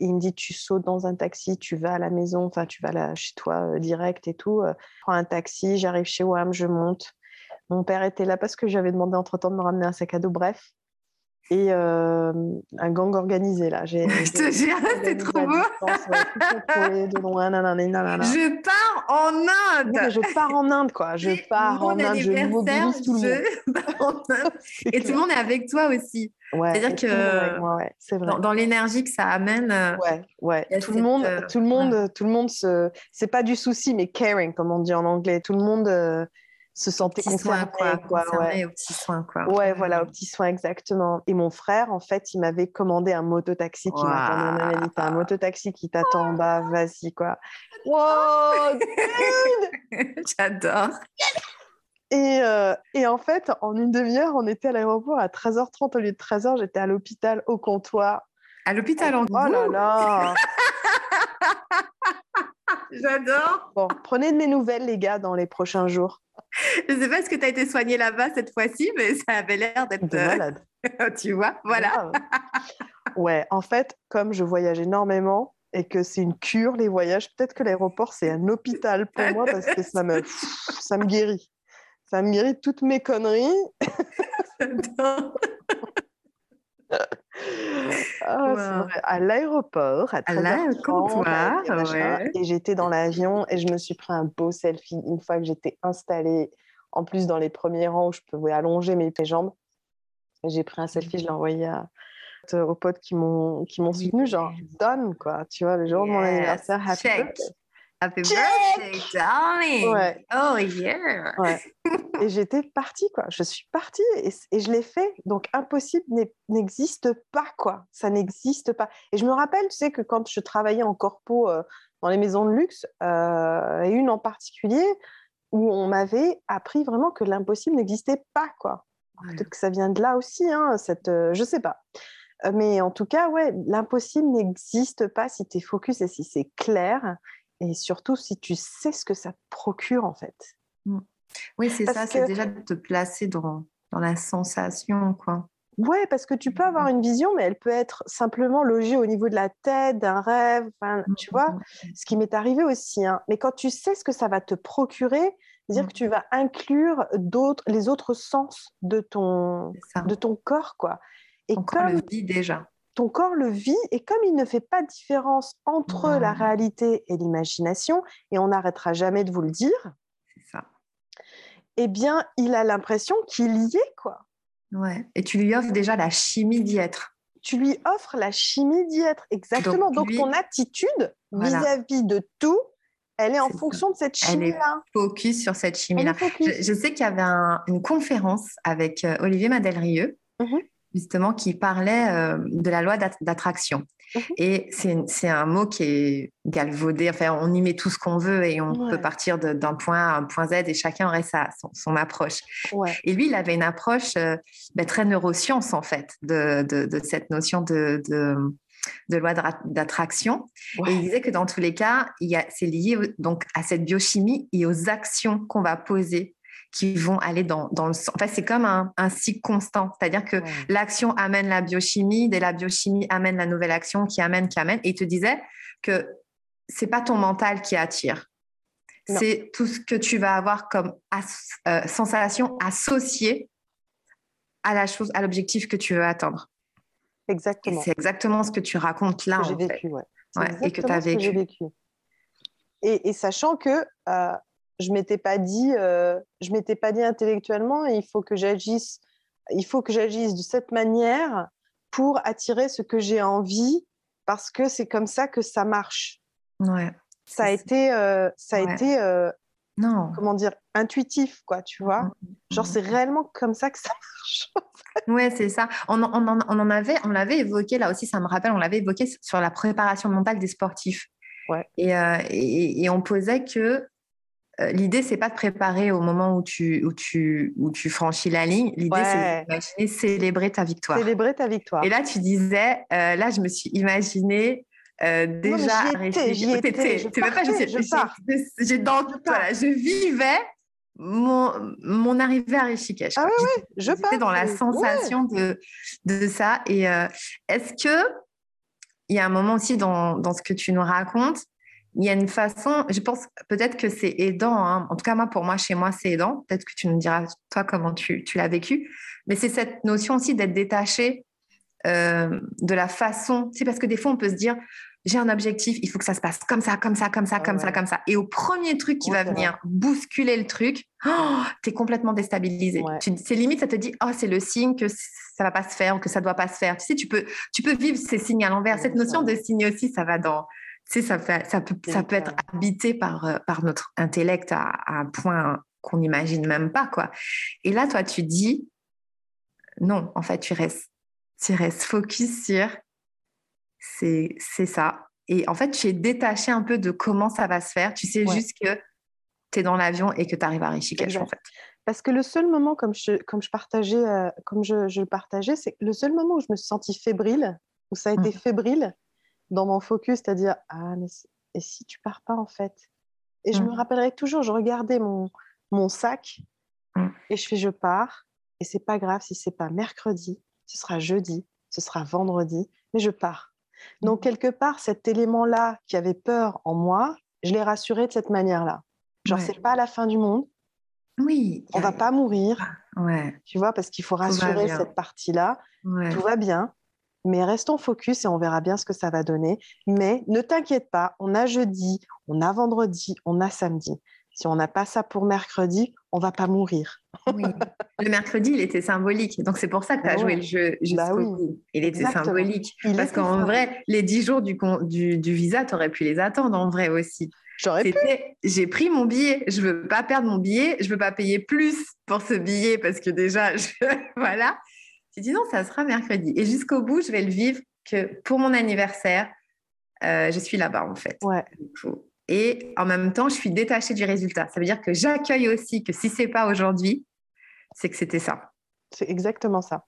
il me dit tu sautes dans un taxi, tu vas à la maison, enfin tu vas là, chez toi euh, direct et tout. euh, prends un taxi, j'arrive chez WAM, je monte. Mon père était là parce que j'avais demandé entre-temps de me ramener un sac à dos, bref. Et euh, un gang organisé là. J'ai, Je te jure, c'est trop beau. distance, ouais, tout contrôlé de loin, nanana, nanana. Je pars en Inde. Oui, je pars en Inde, quoi. Je pars mon en Inde, je mobilise tout le monde. Et tout le monde est avec toi aussi. Ouais, c'est-à-dire que- avec moi, ouais, c'est vrai. Dans, dans l'énergie que ça amène. euh, Ouais, ouais. A Tout le monde, euh, tout le monde, tout le monde se. C'est pas du souci, mais caring, comme on dit en anglais. Tout le monde euh, se sentait soins, concerné, quoi. quoi. Concerné ouais. aux petits soins, quoi. Ouais, voilà, aux petits soins, exactement. Et mon frère, en fait, il m'avait commandé un mototaxi qui m'attendait en Amérique. Un mototaxi qui t'attend en bas, vas-y, quoi. Wow, J'adore. Et, euh, et en fait, en une demi-heure, on était à l'aéroport à 13h30 au lieu de 13h. J'étais à l'hôpital au comptoir. À l'hôpital en Oh là là J'adore. Bon, prenez de mes nouvelles, les gars, dans les prochains jours. Je sais pas ce que tu as été soigné là-bas cette fois-ci, mais ça avait l'air d'être. Euh, malade. tu vois, voilà. Ouais, en fait, comme je voyage énormément et que c'est une cure, les voyages, peut-être que l'aéroport, c'est un hôpital pour moi parce que ça me, ça me guérit. Ça me guérit toutes mes conneries. Ah, c'est Wow. vrai. À l'aéroport, à À la- 13h30, comptoir, avec des machins, ouais. et j'étais dans l'avion et je me suis pris un beau selfie une fois que j'étais installée, en plus dans les premiers rangs où je pouvais allonger mes jambes. J'ai pris un selfie, je l'ai envoyé à- aux potes qui m'ont qui m'ont soutenu, genre donne quoi, tu vois, le jour de mon Yes, anniversaire, happy check. Happy birthday, darling. Ouais. Oh yeah. Ouais. et j'étais partie, quoi. Je suis partie et, et je l'ai fait. Donc, impossible n'existe pas, quoi. Ça n'existe pas. Et je me rappelle, tu sais, que quand je travaillais en corpo euh, dans les maisons de luxe, euh, et une en particulier, où on m'avait appris vraiment que l'impossible n'existait pas, quoi. Peut-être que ça vient de là aussi, hein, cette, euh, je sais pas. Euh, Mais en tout cas, ouais, l'impossible n'existe pas si tu es focus et si c'est clair. Et surtout, si tu sais ce que ça te procure, en fait. Oui, c'est ça, c'est déjà de te placer dans, dans la sensation, quoi. Ouais, parce que tu peux avoir une vision, mais elle peut être simplement logée au niveau de la tête, d'un rêve, enfin, Mmh, tu vois, ce qui m'est arrivé aussi. hein. Mais quand tu sais ce que ça va te procurer, c'est-à-dire Mm. que tu vas inclure d'autres, les autres sens de ton, de ton corps, quoi. Et Ton corps comme le vit déjà. Ton corps le vit, et comme il ne fait pas de différence entre la réalité et l'imagination, et on n'arrêtera jamais de vous le dire, ça. eh bien, il a l'impression qu'il y est, quoi. Ouais. Et tu lui offres déjà la chimie d'y être. tu lui offres la chimie d'y être. Exactement. Donc, Donc, lui- ton attitude Voilà. vis-à-vis de tout, elle est en ça. fonction de cette chimie-là. Focus sur cette chimie-là. Je, je sais qu'il y avait un- une conférence avec euh, Olivier Madelrieux Mhm. Justement qui parlait euh, de la loi d'attraction. Et c'est un mot qui est galvaudé. Enfin, on y met tout ce qu'on veut et on peut partir d'un point A à un point Z et chacun aurait sa, son, approche. Et lui, il avait une approche euh, ben, très neuroscience, en fait, de, de, cette notion de, de loi d'attraction. Et il disait que dans tous les cas, c'est lié donc à cette biochimie et aux actions qu'on va poser qui vont aller dans, dans le sens. Enfin, c'est comme un, un, cycle constant. C'est-à-dire que l'action amène la biochimie, dès la biochimie amène la nouvelle action qui amène, qui amène. Et il te disait que c'est pas ton mental qui attire. C'est tout ce que tu vas avoir comme euh, sensation associée à la chose, à l'objectif que tu veux atteindre. Exactement. C'est exactement ce que tu racontes là. j'ai vécu, ouais. Et que tu as vécu. vécu. Et, et, sachant que euh, je m'étais pas dit, euh, je m'étais pas dit intellectuellement, il faut que j'agisse, il faut que j'agisse de cette manière pour attirer ce que j'ai envie, parce que c'est comme ça que ça marche. Ouais. Ça a été, euh, ça a été, euh, non. comment dire, intuitif, quoi, tu vois. Mmh, mmh, Genre, c'est réellement comme ça que ça marche. ouais, c'est ça. On, on, on, en avait, on l'avait évoqué là aussi, ça me rappelle, on l'avait évoqué sur la préparation mentale des sportifs. Ouais. Et, et, et, on posait que l'idée, c'est pas de préparer au moment où tu, où tu, où tu franchis la ligne. L'idée, c'est d'imaginer célébrer ta victoire. Célébrer ta victoire. Et là, tu disais, euh, là, je me suis imaginée euh, déjà je je, j'ai dans, voilà, je vivais mon, mon arrivée à Rishikesh. Ah ouais, ouais, je J'étais dans la sensation de, de ça. Et est-ce que il y a un moment aussi dans, dans ce que tu nous racontes il y a une façon, je pense peut-être que c'est aidant, hein. en tout cas moi pour moi, chez moi c'est aidant, peut-être que tu nous diras toi comment tu, tu l'as vécu, mais c'est cette notion aussi d'être détaché euh, de la façon, c'est parce que des fois on peut se dire j'ai un objectif, il faut que ça se passe comme ça, comme ça, comme ça, comme ça, comme ça. Et au premier truc qui va venir bousculer le truc, oh, tu es complètement déstabilisé. C'est limite, ça te dit, oh, c'est le signe que ça va pas se faire ou que ça doit pas se faire. Tu sais, tu peux, tu peux vivre ces signes à l'envers. Cette notion de signe aussi, ça va dans, sais, ça, ça, peut, ça peut être habité par, euh, par notre intellect à, un point qu'on n'imagine même pas, quoi. Et là, toi, tu dis, non, en fait, tu restes, tu restes focus sur, c'est ça. Et en fait, tu es détaché un peu de comment ça va se faire. Tu sais juste que tu es dans l'avion et que tu arrives à Rishikesh, en fait. Parce que le seul moment, comme je, comme je partageais, euh, comme je, je, le partageais, c'est le seul moment où je me suis sentie fébrile, où ça a été mmh. fébrile, dans mon focus, c'est-à-dire ah mais et si tu pars pas en fait? Et je me mmh. rappellerai toujours, je regardais mon mon sac mmh. et je fais je pars et c'est pas grave si c'est pas mercredi, ce sera jeudi, ce sera vendredi, mais je pars. Donc mmh. quelque part cet élément là qui avait peur en moi, je l'ai rassuré de cette manière-là. Genre c'est pas la fin du monde. Oui. On va pas mourir. Ouais. Tu vois parce qu'il faut rassurer cette partie-là. Tout va bien. Mais restons focus et on verra bien ce que ça va donner. Mais ne t'inquiète pas, on a jeudi, on a vendredi, on a samedi. Si on n'a pas ça pour mercredi, on va pas mourir. oui. Le mercredi, il était symbolique. Donc, c'est pour ça que tu as bah joué le jeu bah jusqu'au bout. Il était symbolique. Parce qu'en vrai, les 10 jours du, du, du visa, tu aurais pu les attendre en vrai aussi. J'aurais pu. J'ai pris mon billet. Je veux pas perdre mon billet. Je veux pas payer plus pour ce billet parce que déjà, je... voilà. J'ai dit non, ça sera mercredi. Et jusqu'au bout, je vais le vivre que pour mon anniversaire, euh, je suis là-bas en fait. Ouais. Et en même temps, je suis détachée du résultat. Ça veut dire que j'accueille aussi que si c'est pas aujourd'hui, c'est que c'était ça. C'est exactement ça.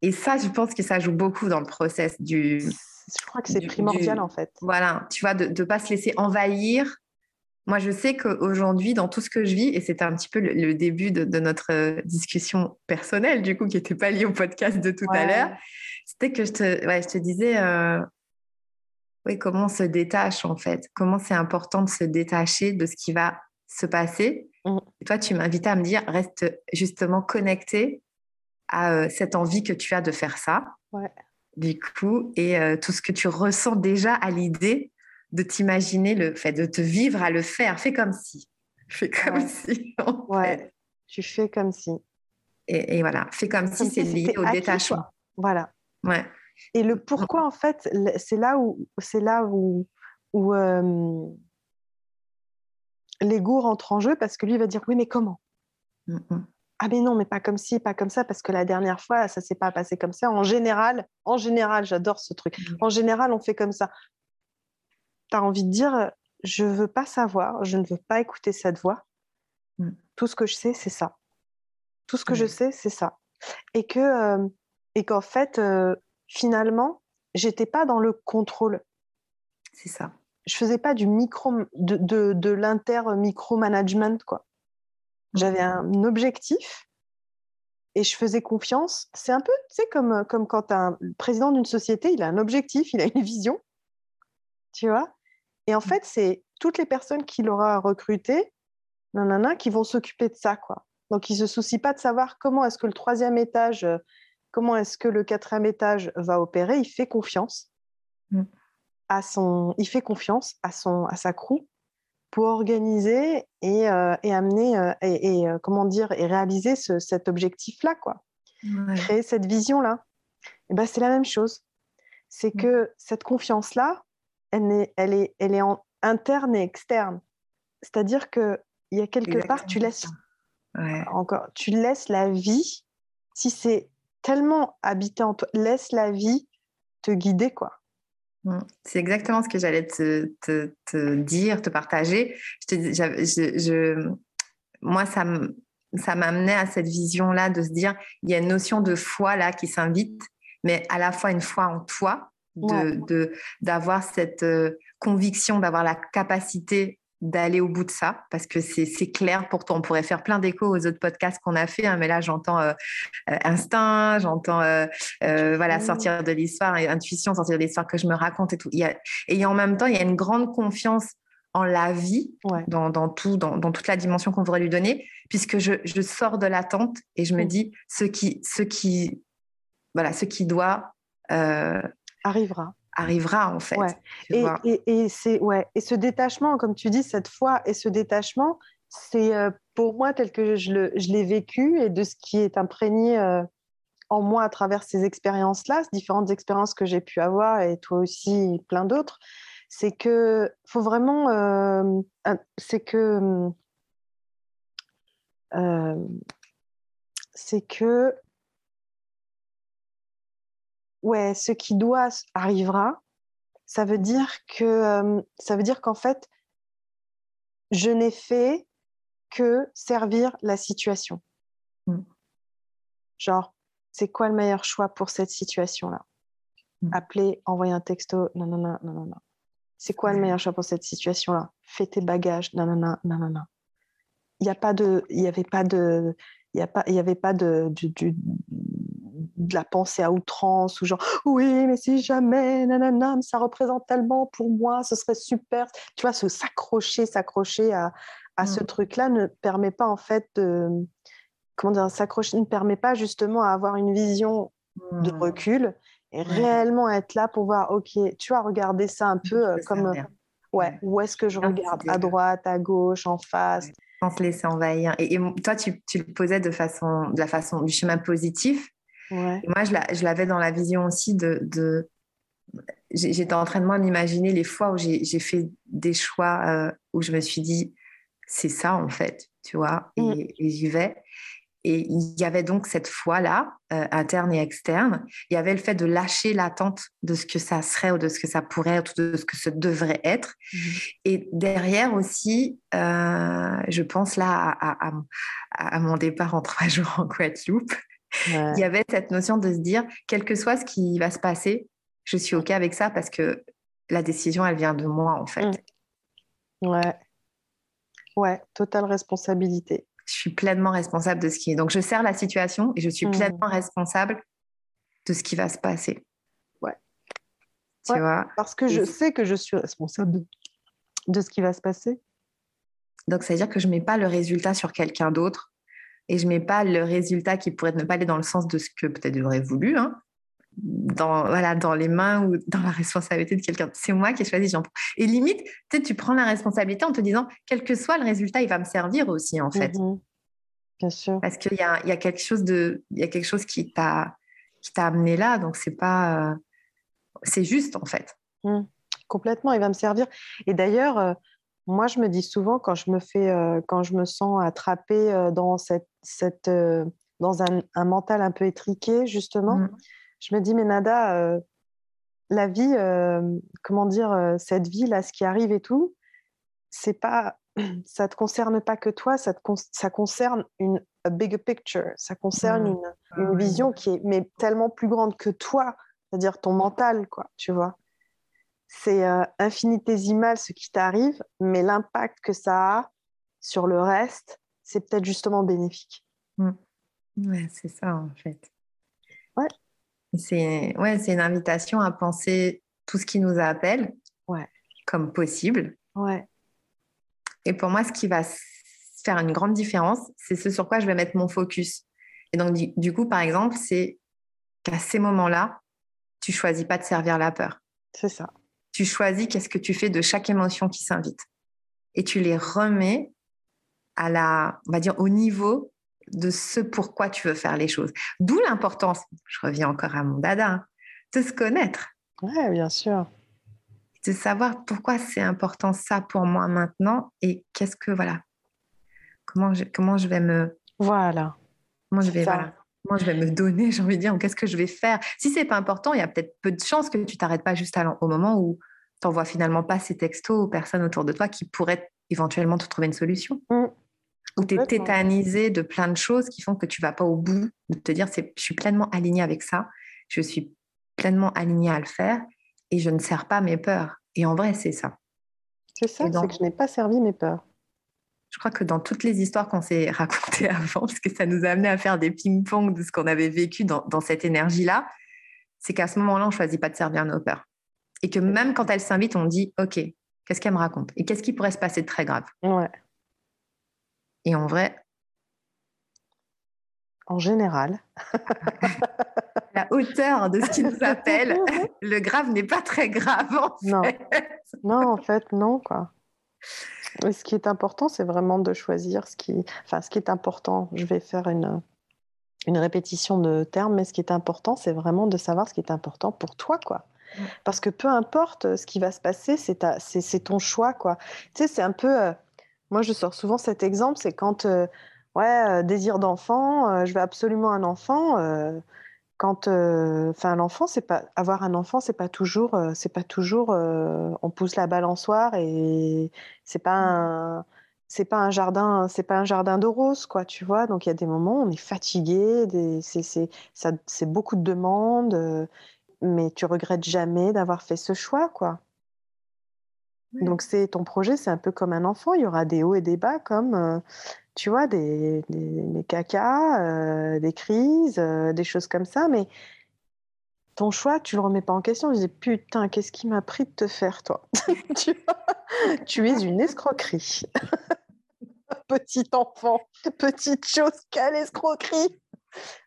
Et ça, je pense que ça joue beaucoup dans le process du. Je crois que c'est primordial en fait. Voilà, tu vois, de ne pas se laisser envahir moi, je sais qu'aujourd'hui, dans tout ce que je vis, et c'était un petit peu le, début de, notre euh, discussion personnelle, du coup, qui n'était pas liée au podcast de tout à l'heure, c'était que je te, je te disais, euh, oui, comment on se détache en fait, comment c'est important de se détacher de ce qui va se passer? Mm. Et toi, tu m'invitais à me dire, reste justement connecté à euh, cette envie que tu as de faire ça. Du coup, et tout ce que tu ressens déjà à l'idée de t'imaginer le fait de te vivre à le faire. Fais comme si. Fais comme si. ouais. Tu fais comme si. Et, voilà, fais comme, si, c'est lié au détachement. Voilà. Ouais. Et le pourquoi, en fait, c'est là où, c'est là où, où euh, l'ego rentre en jeu parce que lui va dire oui, mais comment? Ah mais non, mais pas comme ci, pas comme ça, parce que la dernière fois, ça s'est pas passé comme ça. En général, en général, j'adore ce truc. Mmh. En général, on fait comme ça. Tu as envie de dire, je veux pas savoir, je ne veux pas écouter cette voix. Mm. Tout ce que je sais, c'est ça. Tout ce que je Ouais. sais, c'est ça. Et que euh, et qu'en fait, euh, finalement, j'étais pas dans le contrôle. C'est ça. Je faisais pas du micro de, de, de l'inter micromanagement quoi. J'avais un objectif et je faisais confiance. C'est un peu, tu sais, comme, comme quand un le président d'une société, il a un objectif, il a une vision, tu vois? Et en fait, c'est toutes les personnes qu'il aura recrutées, nanana, qui vont s'occuper de ça, quoi. Donc, il ne se soucie pas de savoir comment est-ce que le troisième étage, euh, comment est-ce que le quatrième étage va opérer. Il fait confiance Mm. à son, il fait confiance à son, à sa crew pour organiser et, euh, et amener euh, et, et, euh, comment dire et réaliser ce- cet objectif-là, quoi Ouais. créer cette vision-là. Et ben, c'est la même chose. C'est Mm. que cette confiance-là, elle, est, elle, est, elle est en interne et externe. C'est-à-dire que il y a quelque part, tu laisses Ouais. encore, tu laisses la vie. Si c'est tellement habité en toi, laisse la vie te guider, quoi. Mm. C'est exactement ce que j'allais te, te- te dire, te partager. Je te je- je- moi, ça m'amenait à cette vision-là de se dire, il y a une notion de foi là qui s'invite, mais à la fois une foi en toi, de- Ouais. de- d'avoir cette euh, conviction, d'avoir la capacité d'aller au bout de ça, parce que c'est clair pour toi. On pourrait faire plein d'échos aux autres podcasts qu'on a fait, hein, mais là, j'entends euh, euh, instinct, j'entends euh, euh, voilà, sortir de l'histoire, intuition, sortir de l'histoire que je me raconte et tout. Il y a, et en même temps, il y a une grande confiance en la vie, Ouais. dans, dans tout, dans, dans toute la dimension qu'on voudrait lui donner, puisque je, je sors de l'attente et je me Mm. dis ce qui, ce qui, voilà, ce qui doit Arrivera. arrivera en fait. Ouais. Et, et, et c'est ouais. Et ce détachement, comme tu dis, cette foi et ce détachement, c'est euh, pour moi tel que je le- je l'ai vécu et de ce qui est imprégné euh, en moi à travers ces expériences-là, ces différentes expériences que j'ai pu avoir et toi aussi, plein d'autres. C'est que faut vraiment, euh, c'est que, c'est que, ouais, ce qui doit arrivera. Ça veut dire que euh, ça veut dire qu'en fait, je n'ai fait que servir la situation. Mm. Genre, c'est quoi le meilleur choix pour cette situation-là? Mm. Appeler, envoyer un texto, non, non, non, non, non, non. C'est quoi le meilleur choix pour cette situation-là? Fais tes bagages, non, non, non, non, non, non. Il n'y a pas de, il y avait pas de, il y a pas, il y avait pas de, du- du- de la pensée à outrance ou genre oui, mais si jamais, nanana, ça représente tellement pour moi, ce serait super. Tu vois, se s'accrocher, s'accrocher à, à ce Mm. truc-là ne permet pas en fait de, comment dire, s'accrocher ne permet pas justement à avoir une vision de Mm. recul et réellement être là pour voir, ok, tu vois, regarder ça un peu euh, comme, euh, ouais, où est-ce que je regarde? À droite, à gauche, en face. Ouais. sans se laisser envahir. Et, et toi, tu, tu le posais de façon, de la façon du chemin positif. Ouais. Et moi, je la- je l'avais dans la vision aussi de. J'étais en train de moi m'imaginer les fois où j'ai fait des choix euh, où je me suis dit, c'est ça en fait, tu vois, et, Mm. et j'y vais. Et il y avait donc cette foi-là, euh, interne et externe. Il y avait le fait de lâcher l'attente de ce que ça serait ou de ce que ça pourrait être, ou de ce que ce devrait être. Mhm. Et derrière aussi, euh, je pense là à- à mon départ en trois jours en Guadeloupe, Ouais. il y avait cette notion de se dire, quel que soit ce qui va se passer, je suis OK avec ça parce que la décision, elle vient de moi en fait. Mm. Ouais. Ouais, totale responsabilité. Je suis pleinement responsable de ce qui est. Donc, je sers la situation et je suis Mm. pleinement responsable de ce qui va se passer. Ouais. Tu Ouais. vois? Parce que je sais que je suis responsable de, de ce qui va se passer. Donc, ça veut dire que je ne mets pas le résultat sur quelqu'un d'autre et je mets pas le résultat qui pourrait ne pas aller dans le sens de ce que peut-être j'aurais voulu, hein, dans, voilà, dans les mains ou dans la responsabilité de quelqu'un. C'est moi qui ai choisi. j'en prends. Et limite, tu sais, tu prends la responsabilité en te disant, quel que soit le résultat, il va me servir aussi, en fait. Mhm. Bien sûr. Parce qu'il y a, il y, a quelque chose de, il y a quelque chose qui t'a qui t'a amené là. Donc, c'est pas. euh, c'est juste, en fait. Complètement, il va me servir. Et d'ailleurs, euh, Moi, je me dis souvent quand je me fais, euh, quand je me sens attrapée euh, dans cette, cette euh, dans un, un mental un peu étriqué, justement, Mm. je me dis, mais Nada, la vie, comment dire, cette vie là, ce qui arrive et tout, c'est pas, ça te concerne pas que toi, ça te con- ça concerne une a bigger picture, ça concerne Mm. une, Ah une vision qui est mais tellement plus grande que toi, c'est-à-dire ton mental, quoi, tu vois? C'est euh, infinitésimal ce qui t'arrive, mais l'impact que ça a sur le reste, c'est peut-être justement bénéfique. Ouais, c'est ça en fait. Ouais. C'est ouais, c'est une invitation à penser tout ce qui nous appelle Ouais. comme possible. Ouais, Et pour moi, ce qui va faire une grande différence, c'est ce sur quoi je vais mettre mon focus. Et donc, du, du coup, par exemple, c'est qu'à ces moments-là, tu choisis pas de servir la peur. c'est ça. Tu choisis qu'est-ce que tu fais de chaque émotion qui s'invite. Et tu les remets à la, on va dire, au niveau de ce pourquoi tu veux faire les choses. D'où l'importance, je reviens encore à mon dada, hein, de se connaître, bien sûr. de savoir pourquoi c'est important ça pour moi maintenant et qu'est-ce que, voilà, comment je, comment je vais me, Voilà. comment je vais, voilà, comment je vais me donner, j'ai envie de dire, qu'est-ce que je vais faire. Si c'est pas important, il y a peut-être peu de chances que tu t'arrêtes pas juste à au moment où tu n'envoies finalement pas ces textos aux personnes autour de toi qui pourraient éventuellement te trouver une solution. Mm. Ou tu es tétanisé de plein de choses qui font que tu vas pas au bout de te dire c'est, je suis pleinement alignée avec ça, je suis pleinement alignée à le faire et je ne sers pas mes peurs. Et en vrai, c'est ça. C'est ça, c'est que je n'ai pas servi mes peurs. Je crois que dans toutes les histoires qu'on s'est racontées avant, parce que ça nous a amené à faire des ping-pong de ce qu'on avait vécu dans, dans cette énergie-là, c'est qu'à ce moment-là, on ne choisit pas de servir nos peurs. Et que même quand elles s'invitent, on dit OK, qu'est-ce qu'elle me raconte? Et qu'est-ce qui pourrait se passer de très grave? Ouais. Et en vrai, En général. la hauteur de ce qui nous appelle, le grave n'est pas très grave. en Non. fait. Non, en fait, non, quoi. Ce qui est important, c'est vraiment de choisir ce qui... Enfin, ce qui est important, je vais faire une, une répétition de termes, mais ce qui est important, c'est vraiment de savoir ce qui est important pour toi, quoi. Parce que peu importe ce qui va se passer, c'est ta- c'est ton choix, quoi. Tu sais, c'est un peu... euh, Moi, je sors souvent cet exemple, c'est quand, euh, ouais, euh, désir d'enfant, euh, je veux absolument un enfant. Quand, euh, enfin, l'enfant, c'est pas avoir un enfant, c'est pas toujours, euh, c'est pas toujours, euh, on pousse la balançoire et c'est pas un, c'est pas un jardin, c'est pas un jardin de roses, quoi, tu vois? Donc il y a des moments où on est fatigué, des, c'est, beaucoup de demandes, mais tu regrettes jamais d'avoir fait ce choix, quoi. Donc c'est ton projet, c'est un peu comme un enfant. Il y aura des hauts et des bas, comme tu vois, des, cacas, euh, des crises, euh, des choses comme ça. Mais ton choix, tu le remets pas en question. Tu dis putain, qu'est-ce qui m'a pris de te faire, toi? Tu, es une escroquerie. Petit enfant, petite chose, quelle escroquerie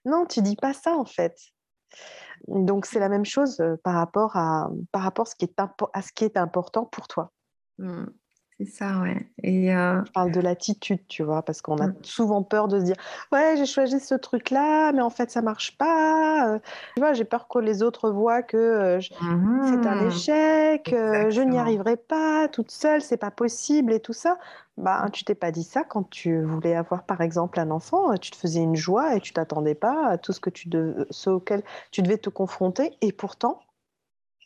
Non, tu dis pas ça en fait. Donc c'est la même chose euh, par rapport à ce qui est important pour toi. Mm. C'est ça, ouais. Et euh, Je parle de l'attitude, tu vois, parce qu'on a Mm. souvent peur de se dire Ouais, j'ai choisi ce truc-là, mais en fait, ça marche pas. Euh, Tu vois, j'ai peur que les autres voient que euh, je- c'est un mhm. échec, euh, je n'y arriverai pas toute seule, c'est pas possible et tout ça. Bah, tu t'es pas dit ça quand tu voulais avoir, par exemple, un enfant. euh, Tu te faisais une joie et tu t'attendais pas à tout ce, que tu de... ce auquel tu devais te confronter. Et pourtant,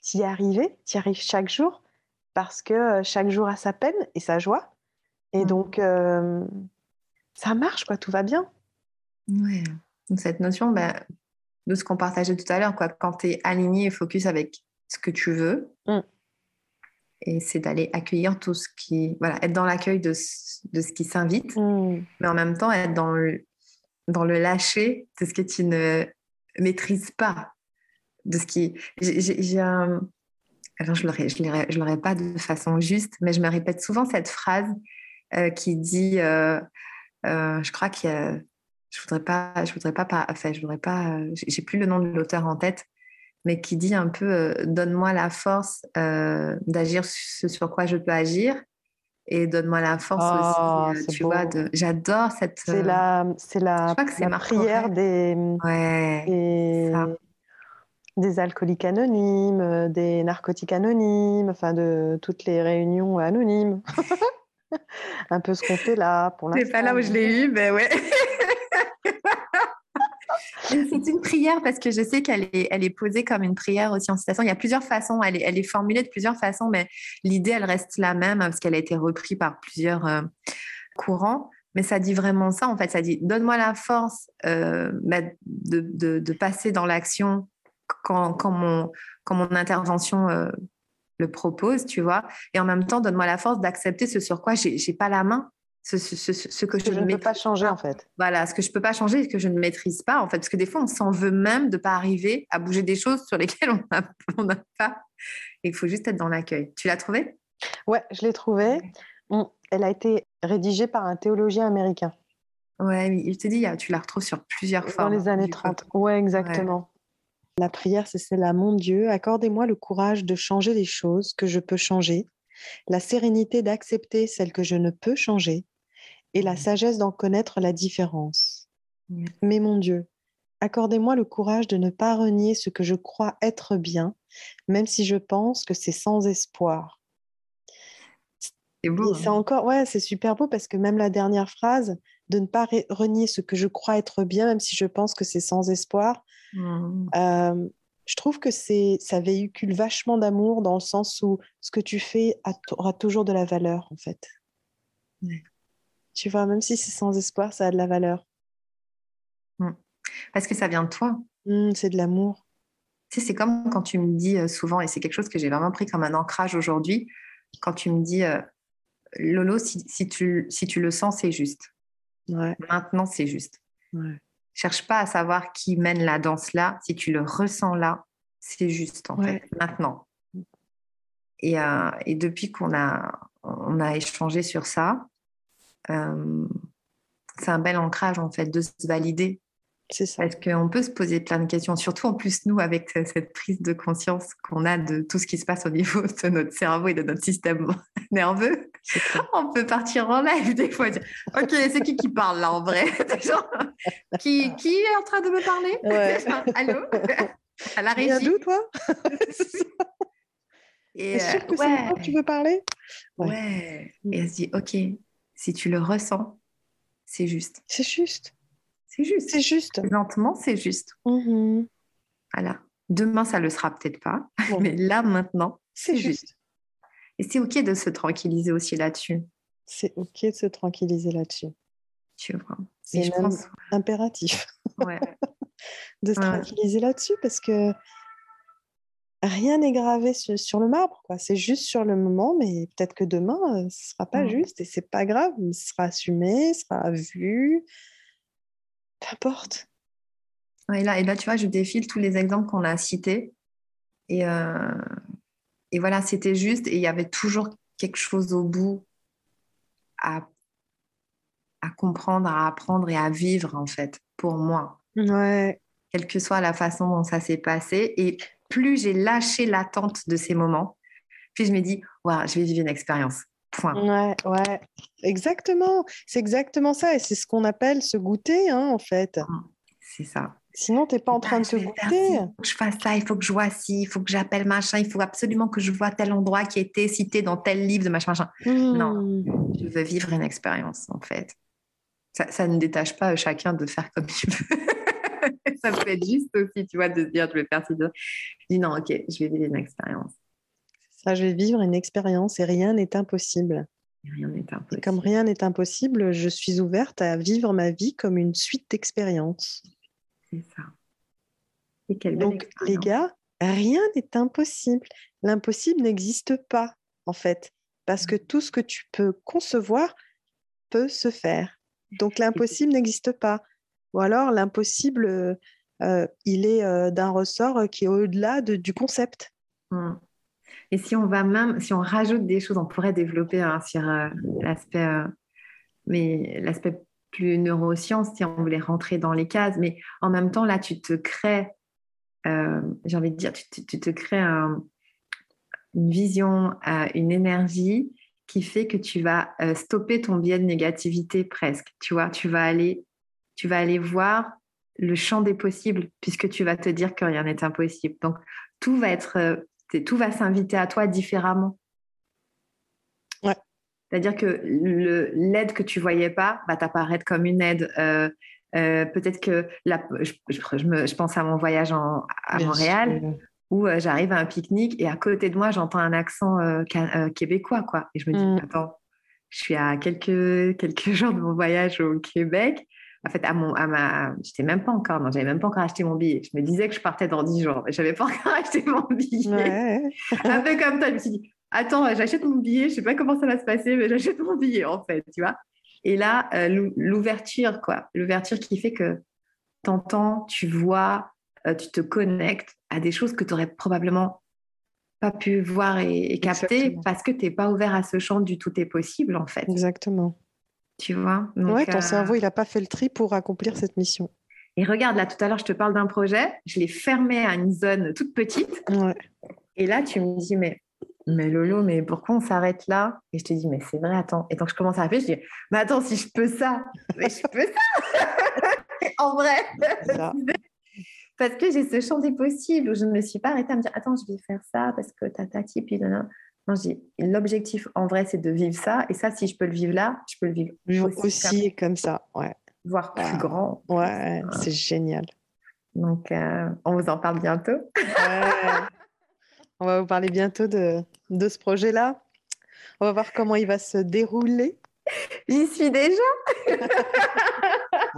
tu y arrivais, tu y arrives chaque jour parce que euh, chaque jour a sa peine et sa joie. Et Mm. donc, euh, ça marche, quoi, tout va bien. Ouais. Donc, cette notion ben, de ce qu'on partageait tout à l'heure, quoi, quand tu es aligné et focus avec ce que tu veux, Mm. et c'est d'aller accueillir tout ce qui. Voilà, être dans l'accueil de, ce- de ce qui s'invite, mais en même temps être dans le, dans le lâcher de ce que tu ne maîtrises pas. De ce qui. J'ai un. Alors, je ne l'aurais, pas de façon juste, mais je me répète souvent cette phrase euh, qui dit euh, euh, je crois a je voudrais pas, je voudrais pas, par- enfin, je voudrais pas, j'ai plus le nom de l'auteur en tête, mais qui dit un peu, donne-moi la force d'agir ce sur quoi je peux agir, et donne-moi la force Ah, aussi, tu beau. vois, j'adore cette. C'est la, c'est la, je crois que la prière des, Ouais. des, ça. Des alcooliques anonymes, euh, des narcotiques anonymes, enfin de toutes les réunions anonymes. un peu ce qu'on fait là pour l'instant. C'est pas là où je l'ai eu, mais ouais. C'est une prière parce que je sais qu'elle est, elle est posée comme une prière aussi en citation. Il y a plusieurs façons, elle est, elle est formulée de plusieurs façons, mais l'idée, elle reste la même parce qu'elle a été reprise par plusieurs euh, courants. Mais ça dit vraiment ça, en fait. Ça dit donne-moi la force euh, bah, de, de, de, passer dans l'action quand, quand, mon, quand mon intervention euh, le propose, tu vois. Et en même temps, donne-moi la force d'accepter ce sur quoi j'ai n'ai pas la main ce, ce, que, je, ne peux pas changer en fait. Voilà, ce que je peux pas changer, ce que je ne maîtrise pas en fait, parce que des fois on s'en veut même de pas arriver à bouger des choses sur lesquelles on n'a pas. Il faut juste être dans l'accueil. Tu l'as trouvée? Ouais, je l'ai trouvée. Elle a été rédigée par un théologien américain. Ouais, il te dit, tu la retrouves sur plusieurs fois. Dans les années 30. Ouais, exactement. La prière, c'est celle-là. Mon Dieu, accordez-moi le courage de changer les choses que je peux changer, la sérénité d'accepter celles que je ne peux changer, et la sagesse d'en connaître la différence. Mais mon Dieu, accordez-moi le courage de ne pas renier ce que je crois être bien, même si je pense que c'est sans espoir. C'est beau. C'est hein. encore, ouais, c'est super beau parce que même la dernière phrase, de ne pas renier ce que je crois être bien, même si je pense que c'est sans espoir. Mmh. Euh, je trouve que c'est, ça véhicule vachement d'amour dans le sens où ce que tu fais aura toujours de la valeur, en fait. Tu vois, même si c'est sans espoir, ça a de la valeur. Mm. Parce que ça vient de toi. Mm, c'est de l'amour. Tu sais, c'est comme quand tu me dis souvent, et c'est quelque chose que j'ai vraiment pris comme un ancrage aujourd'hui, quand tu me dis, euh, Lolo, si, tu, si tu le sens, c'est juste. Maintenant, c'est juste. Ouais. Cherche pas à savoir qui mène la danse là. Si tu le ressens là, c'est juste, en fait, maintenant. Et, euh, et depuis qu'on a, on a échangé sur ça, euh, c'est un bel ancrage en fait de se valider. C'est ça. Parce qu'on peut se poser plein de questions, surtout en plus nous avec cette prise de conscience qu'on a de tout ce qui se passe au niveau de notre cerveau et de notre système nerveux. On peut partir en live des fois. Dire, ok, c'est qui qui parle là en vrai? Qui, qui, est en train de me parler? Ouais. Allô? À la régie. d'où toi? Et sûr euh, que ouais. c'est tu veux parler? Ouais. ouais. Et elle se dit, ok, si tu le ressens, c'est juste. C'est juste. C'est juste. C'est juste. Lentement, c'est juste. Mm-hmm. Voilà. Demain, ça le sera peut-être pas, mais là, maintenant, c'est juste. Et c'est OK de se tranquilliser aussi là-dessus. C'est OK de se tranquilliser là-dessus. Tu vois. C'est impératif ouais. de se tranquilliser là-dessus parce que rien n'est gravé sur, le marbre. Quoi. C'est juste sur le moment, mais peut-être que demain, euh, ce ne sera pas mmh. juste et c'est pas grave. Ce sera assumé, ce sera vu. Peu importe. et, là, et là, tu vois, je défile tous les exemples qu'on a cités. Et, euh, et voilà, c'était juste. Et il y avait toujours quelque chose au bout à, à comprendre, à apprendre et à vivre, en fait, pour moi. Ouais. Quelle que soit la façon dont ça s'est passé. Et plus j'ai lâché l'attente de ces moments, puis je me dis, ouais, je vais vivre une expérience. Point. Ouais, ouais, exactement. C'est exactement ça. Et c'est ce qu'on appelle se goûter, hein, en fait. C'est ça. Sinon, tu n'es pas en train de te goûter. Il faut que je fasse ça, il faut que je vois ci, il faut que j'appelle machin, il faut absolument que je vois tel endroit qui a été cité dans tel livre de machin, machin. Mmh. Non, je veux vivre une expérience, en fait. Ça, ça ne détache pas chacun de faire comme il veut. ça peut être juste aussi, tu vois, de se dire, je vais faire ci. Je dis non, ok, je vais vivre une expérience. Ça, je vais vivre une expérience et rien n'est impossible. rien n'est impossible. comme rien n'est impossible, je suis ouverte à vivre ma vie comme une suite d'expériences. C'est ça. Et quelle Donc, les gars, rien n'est impossible. L'impossible n'existe pas, en fait, parce que tout ce que tu peux concevoir peut se faire. Donc, l'impossible n'existe pas. Ou alors l'impossible, euh, euh, il est euh, d'un ressort qui est au-delà du concept. Hmm. Et si on va même, si on rajoute des choses, on pourrait développer hein, sur l'aspect, mais l'aspect plus neurosciences, si on voulait rentrer dans les cases, mais en même temps, là, tu te crées, j'ai envie de dire, tu, te crées une vision, une énergie qui fait que tu vas stopper ton biais de négativité presque. Tu vois, tu vas aller tu vas aller voir le champ des possibles puisque tu vas te dire que rien n'est impossible. Donc, tout va être, euh, tout va s'inviter à toi différemment. Ouais. C'est-à-dire que l'aide que tu voyais pas va t'apparaître comme une aide. Euh, euh, Peut-être que la- je, je- je me- je pense à mon voyage en- à Bien Montréal sûr. où euh, j'arrive à un pique-nique et à côté de moi, j'entends un accent québécois. Quoi. Et je me dis, Mm. attends, je suis à quelques, quelques jours de mon voyage au Québec. En fait, à mon, à ma, j'étais même pas encore, non, j'avais même pas encore acheté mon billet. Je me disais que je partais dans 10 jours, mais j'avais pas encore acheté mon billet. Ouais. Un peu comme toi, je me suis dit, attends, j'achète mon billet, je sais pas comment ça va se passer, mais j'achète mon billet en fait, tu vois. Et là, euh, l'ou- l'ouverture, quoi, l'ouverture qui fait que tu entends, tu vois, euh, tu te connectes à des choses que tu aurais probablement pas pu voir et, et capter Exactement. parce que tu n'es pas ouvert à ce champ du tout est possible en fait, Exactement. Tu vois? Donc, ouais, ton euh, cerveau, il n'a pas fait le tri pour accomplir cette mission. Et regarde, là, tout à l'heure, je te parle d'un projet, je l'ai fermé à une zone toute petite. Ouais. Et là, tu me dis, mais, mais Lolo, mais pourquoi on s'arrête là? Et je te dis, mais c'est vrai, attends. Et donc, je commence à réfléchir, je dis, mais attends, si je peux ça, mais je peux ça En vrai. Parce que j'ai ce champ des possibles où je ne me suis pas arrêtée à me dire, attends, je vais faire ça parce que tatati, puis nanana. Non, je dis, l'objectif en vrai, c'est de vivre ça. Et ça, si je peux le vivre là, je peux le vivre aussi, aussi comme ça. Ouais. voire plus Ah. grand. Ouais, c'est génial. Donc, euh, on vous en parle bientôt. Ouais. On va vous parler bientôt de, de ce projet-là. On va voir comment il va se dérouler. J'y suis déjà.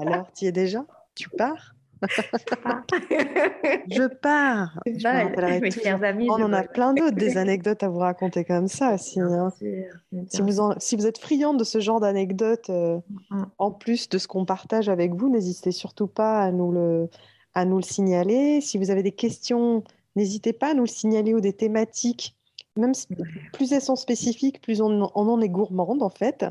Alors, tu y es déjà? Tu pars? Je pars. Je Mes chers amis. On je en a plein d'autres, des anecdotes à vous raconter comme ça. Bien hein. sûr, bien Si sûr. vous, en- si vous êtes friand de ce genre d'anecdotes, euh, Mhm. en plus de ce qu'on partage avec vous, n'hésitez surtout pas à nous, le, à nous le signaler. Si vous avez des questions, n'hésitez pas à nous le signaler ou des thématiques. Même si- plus elles sont spécifiques, plus on, on en est gourmande en fait.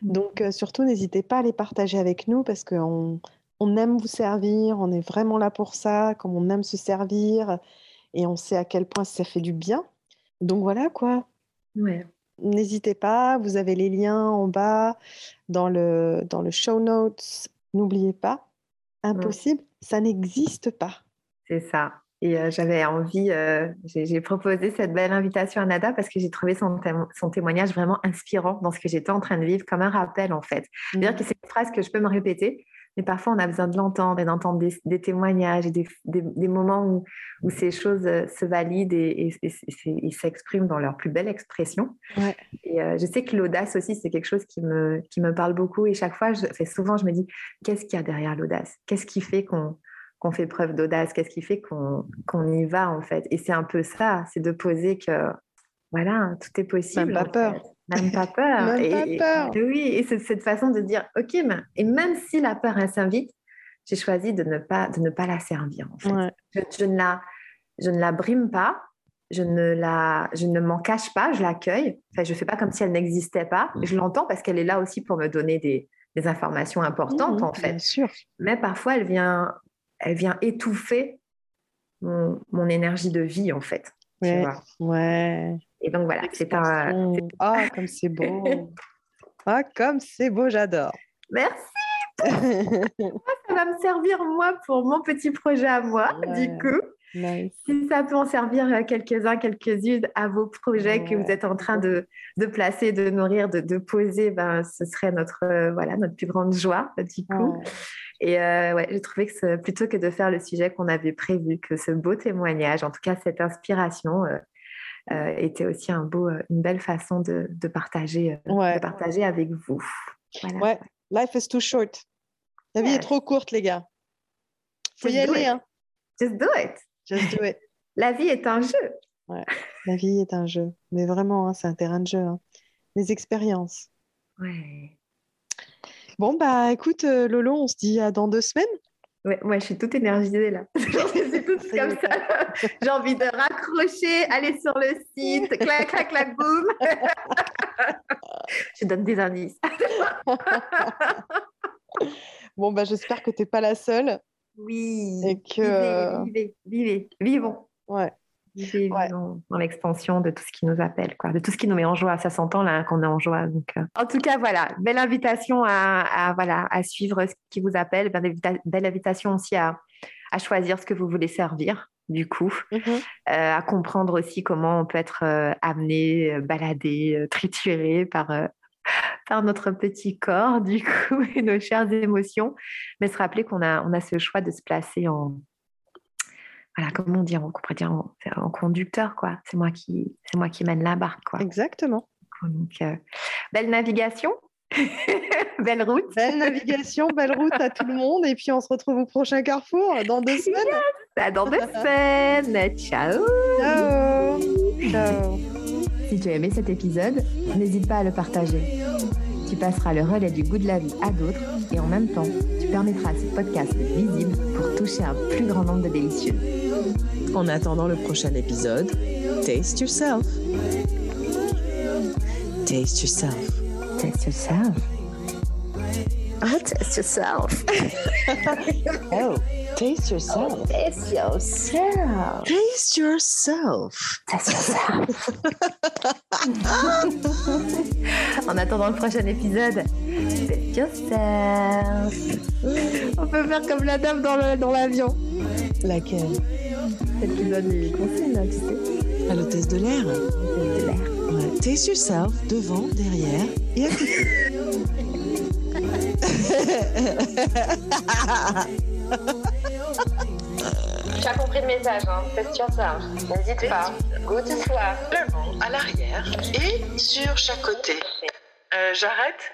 Donc euh, surtout, n'hésitez pas à les partager avec nous parce qu'on on aime vous servir, on est vraiment là pour ça, comme on aime se servir et on sait à quel point ça fait du bien. Donc voilà quoi. Ouais. N'hésitez pas, vous avez les liens en bas dans le, dans le show notes. N'oubliez pas, impossible, ça n'existe pas. C'est ça. Et euh, j'avais envie, euh, j'ai proposé cette belle invitation à Nada parce que j'ai trouvé son, son témoignage vraiment inspirant dans ce que j'étais en train de vivre, comme un rappel en fait. C'est-à-dire que c'est une phrase que je peux me répéter, mais parfois on a besoin de l'entendre et d'entendre des, des témoignages et des, des- des moments où, où ces choses euh, se valident et, et- et- et c'est- et s'expriment dans leur plus belle expression. Ouais. Et euh, je sais que l'audace aussi, c'est quelque chose qui me, qui me parle beaucoup. Et chaque fois, je, fait souvent, je me dis, qu'est-ce qu'il y a derrière l'audace? Qu'est-ce qui fait qu'on qu'on fait preuve d'audace? Qu'est-ce qui fait qu'on qu'on y va en fait? Et c'est un peu ça, c'est de poser que voilà, tout est possible. Même pas peur. Même pas peur. Même et, pas peur. et oui, et c'est cette façon de dire, ok, mais- et même si la peur elle s'invite, j'ai choisi de ne pas de ne pas la servir en fait. Ouais. Je, je ne la je ne la brime pas. Je ne, la, je ne m'en cache pas, je l'accueille. Enfin, je ne fais pas comme si elle n'existait pas. Je l'entends parce qu'elle est là aussi pour me donner des, des informations importantes, Mhm, en fait Bien sûr. mais parfois elle vient, elle vient étouffer mon, mon énergie de vie en fait. tu Ouais. vois. Ouais. Et donc voilà, c'est un. Ah, comme c'est beau. Ah, comme c'est beau, j'adore. Merci, ça va me servir moi pour mon petit projet à moi, Ouais. du coup. Nice. Si ça peut en servir à quelques-uns, quelques-unes à vos projets que vous êtes en train de, de placer, de nourrir, de, de poser, ben, ce serait notre, euh, voilà, notre plus grande joie, du coup. Ouais. Et euh, ouais, j'ai trouvé que plutôt que de faire le sujet qu'on avait prévu, que ce beau témoignage, en tout cas cette inspiration, euh, euh, était aussi un beau, euh, une belle façon de, de partager, euh, Ouais. de partager avec vous. Voilà. Ouais. Life is too short. La vie est trop courte, les gars. Faut y Just do aller, it. hein. Just do it. Just do it. La vie est un jeu. La vie est un jeu. Mais vraiment, hein, c'est un terrain de jeu. hein. Les expériences. Ouais. Bon, bah écoute, euh, Lolo, on se dit à dans deux semaines. Ouais, moi, je suis toute énergisée là. je suis toute Ça y est, comme ça. J'ai envie de raccrocher, aller sur le site, clac, clac, clac, boum. je donne des indices. Bon, bah j'espère que tu n'es pas la seule. Oui. Et que, euh, Vivez, vivez, vivez, vivons. Ouais. Ouais. vivons dans l'expansion de tout ce qui nous appelle, quoi, de tout ce qui nous met en joie. Ça s'entend là hein, qu'on est en joie. Donc, euh. En tout cas, voilà, belle invitation à, à, voilà, à suivre ce qui vous appelle. Belle, invita- belle invitation aussi à, à choisir ce que vous voulez servir, du coup. Mhm. Euh, à comprendre aussi comment on peut être euh, amené, baladé, trituré par, euh, par notre petit corps, du coup, et nos chères émotions, mais se rappeler qu'on a, on a ce choix de se placer en, voilà, comment dire, on pourrait dire en, conducteur, quoi. C'est moi qui, c'est moi qui mène la barque, quoi. Exactement. Donc, euh, belle navigation, belle route. Belle navigation, belle route à tout le monde. Et puis, on se retrouve au prochain carrefour dans deux semaines. dans deux semaines. Ciao. Ciao. Ciao. Si tu as aimé cet épisode, n'hésite pas à le partager. Tu passeras le relais du goût de la vie à d'autres et en même temps, tu permettras à ce podcast d'être visible toucher un plus grand nombre de délicieux. En attendant le prochain épisode, taste yourself. Taste yourself. Taste yourself. Oh, taste yourself. oh, taste yourself. Taste yourself. Taste yourself. Taste yourself. en attendant le prochain épisode, taste yourself. On peut faire comme la dame dans l'avion. Dans Laquelle? Celle qui donne les conseils, là, tu sais. À l'hôtesse de l'air. L'hôtesse de l'air. Ouais. Taste yourself, devant, derrière et à côté. Tu as compris le message, hein Taste yourself. N'hésite pas. Goûte toi. Le vent à l'arrière et sur chaque côté. Euh, J'arrête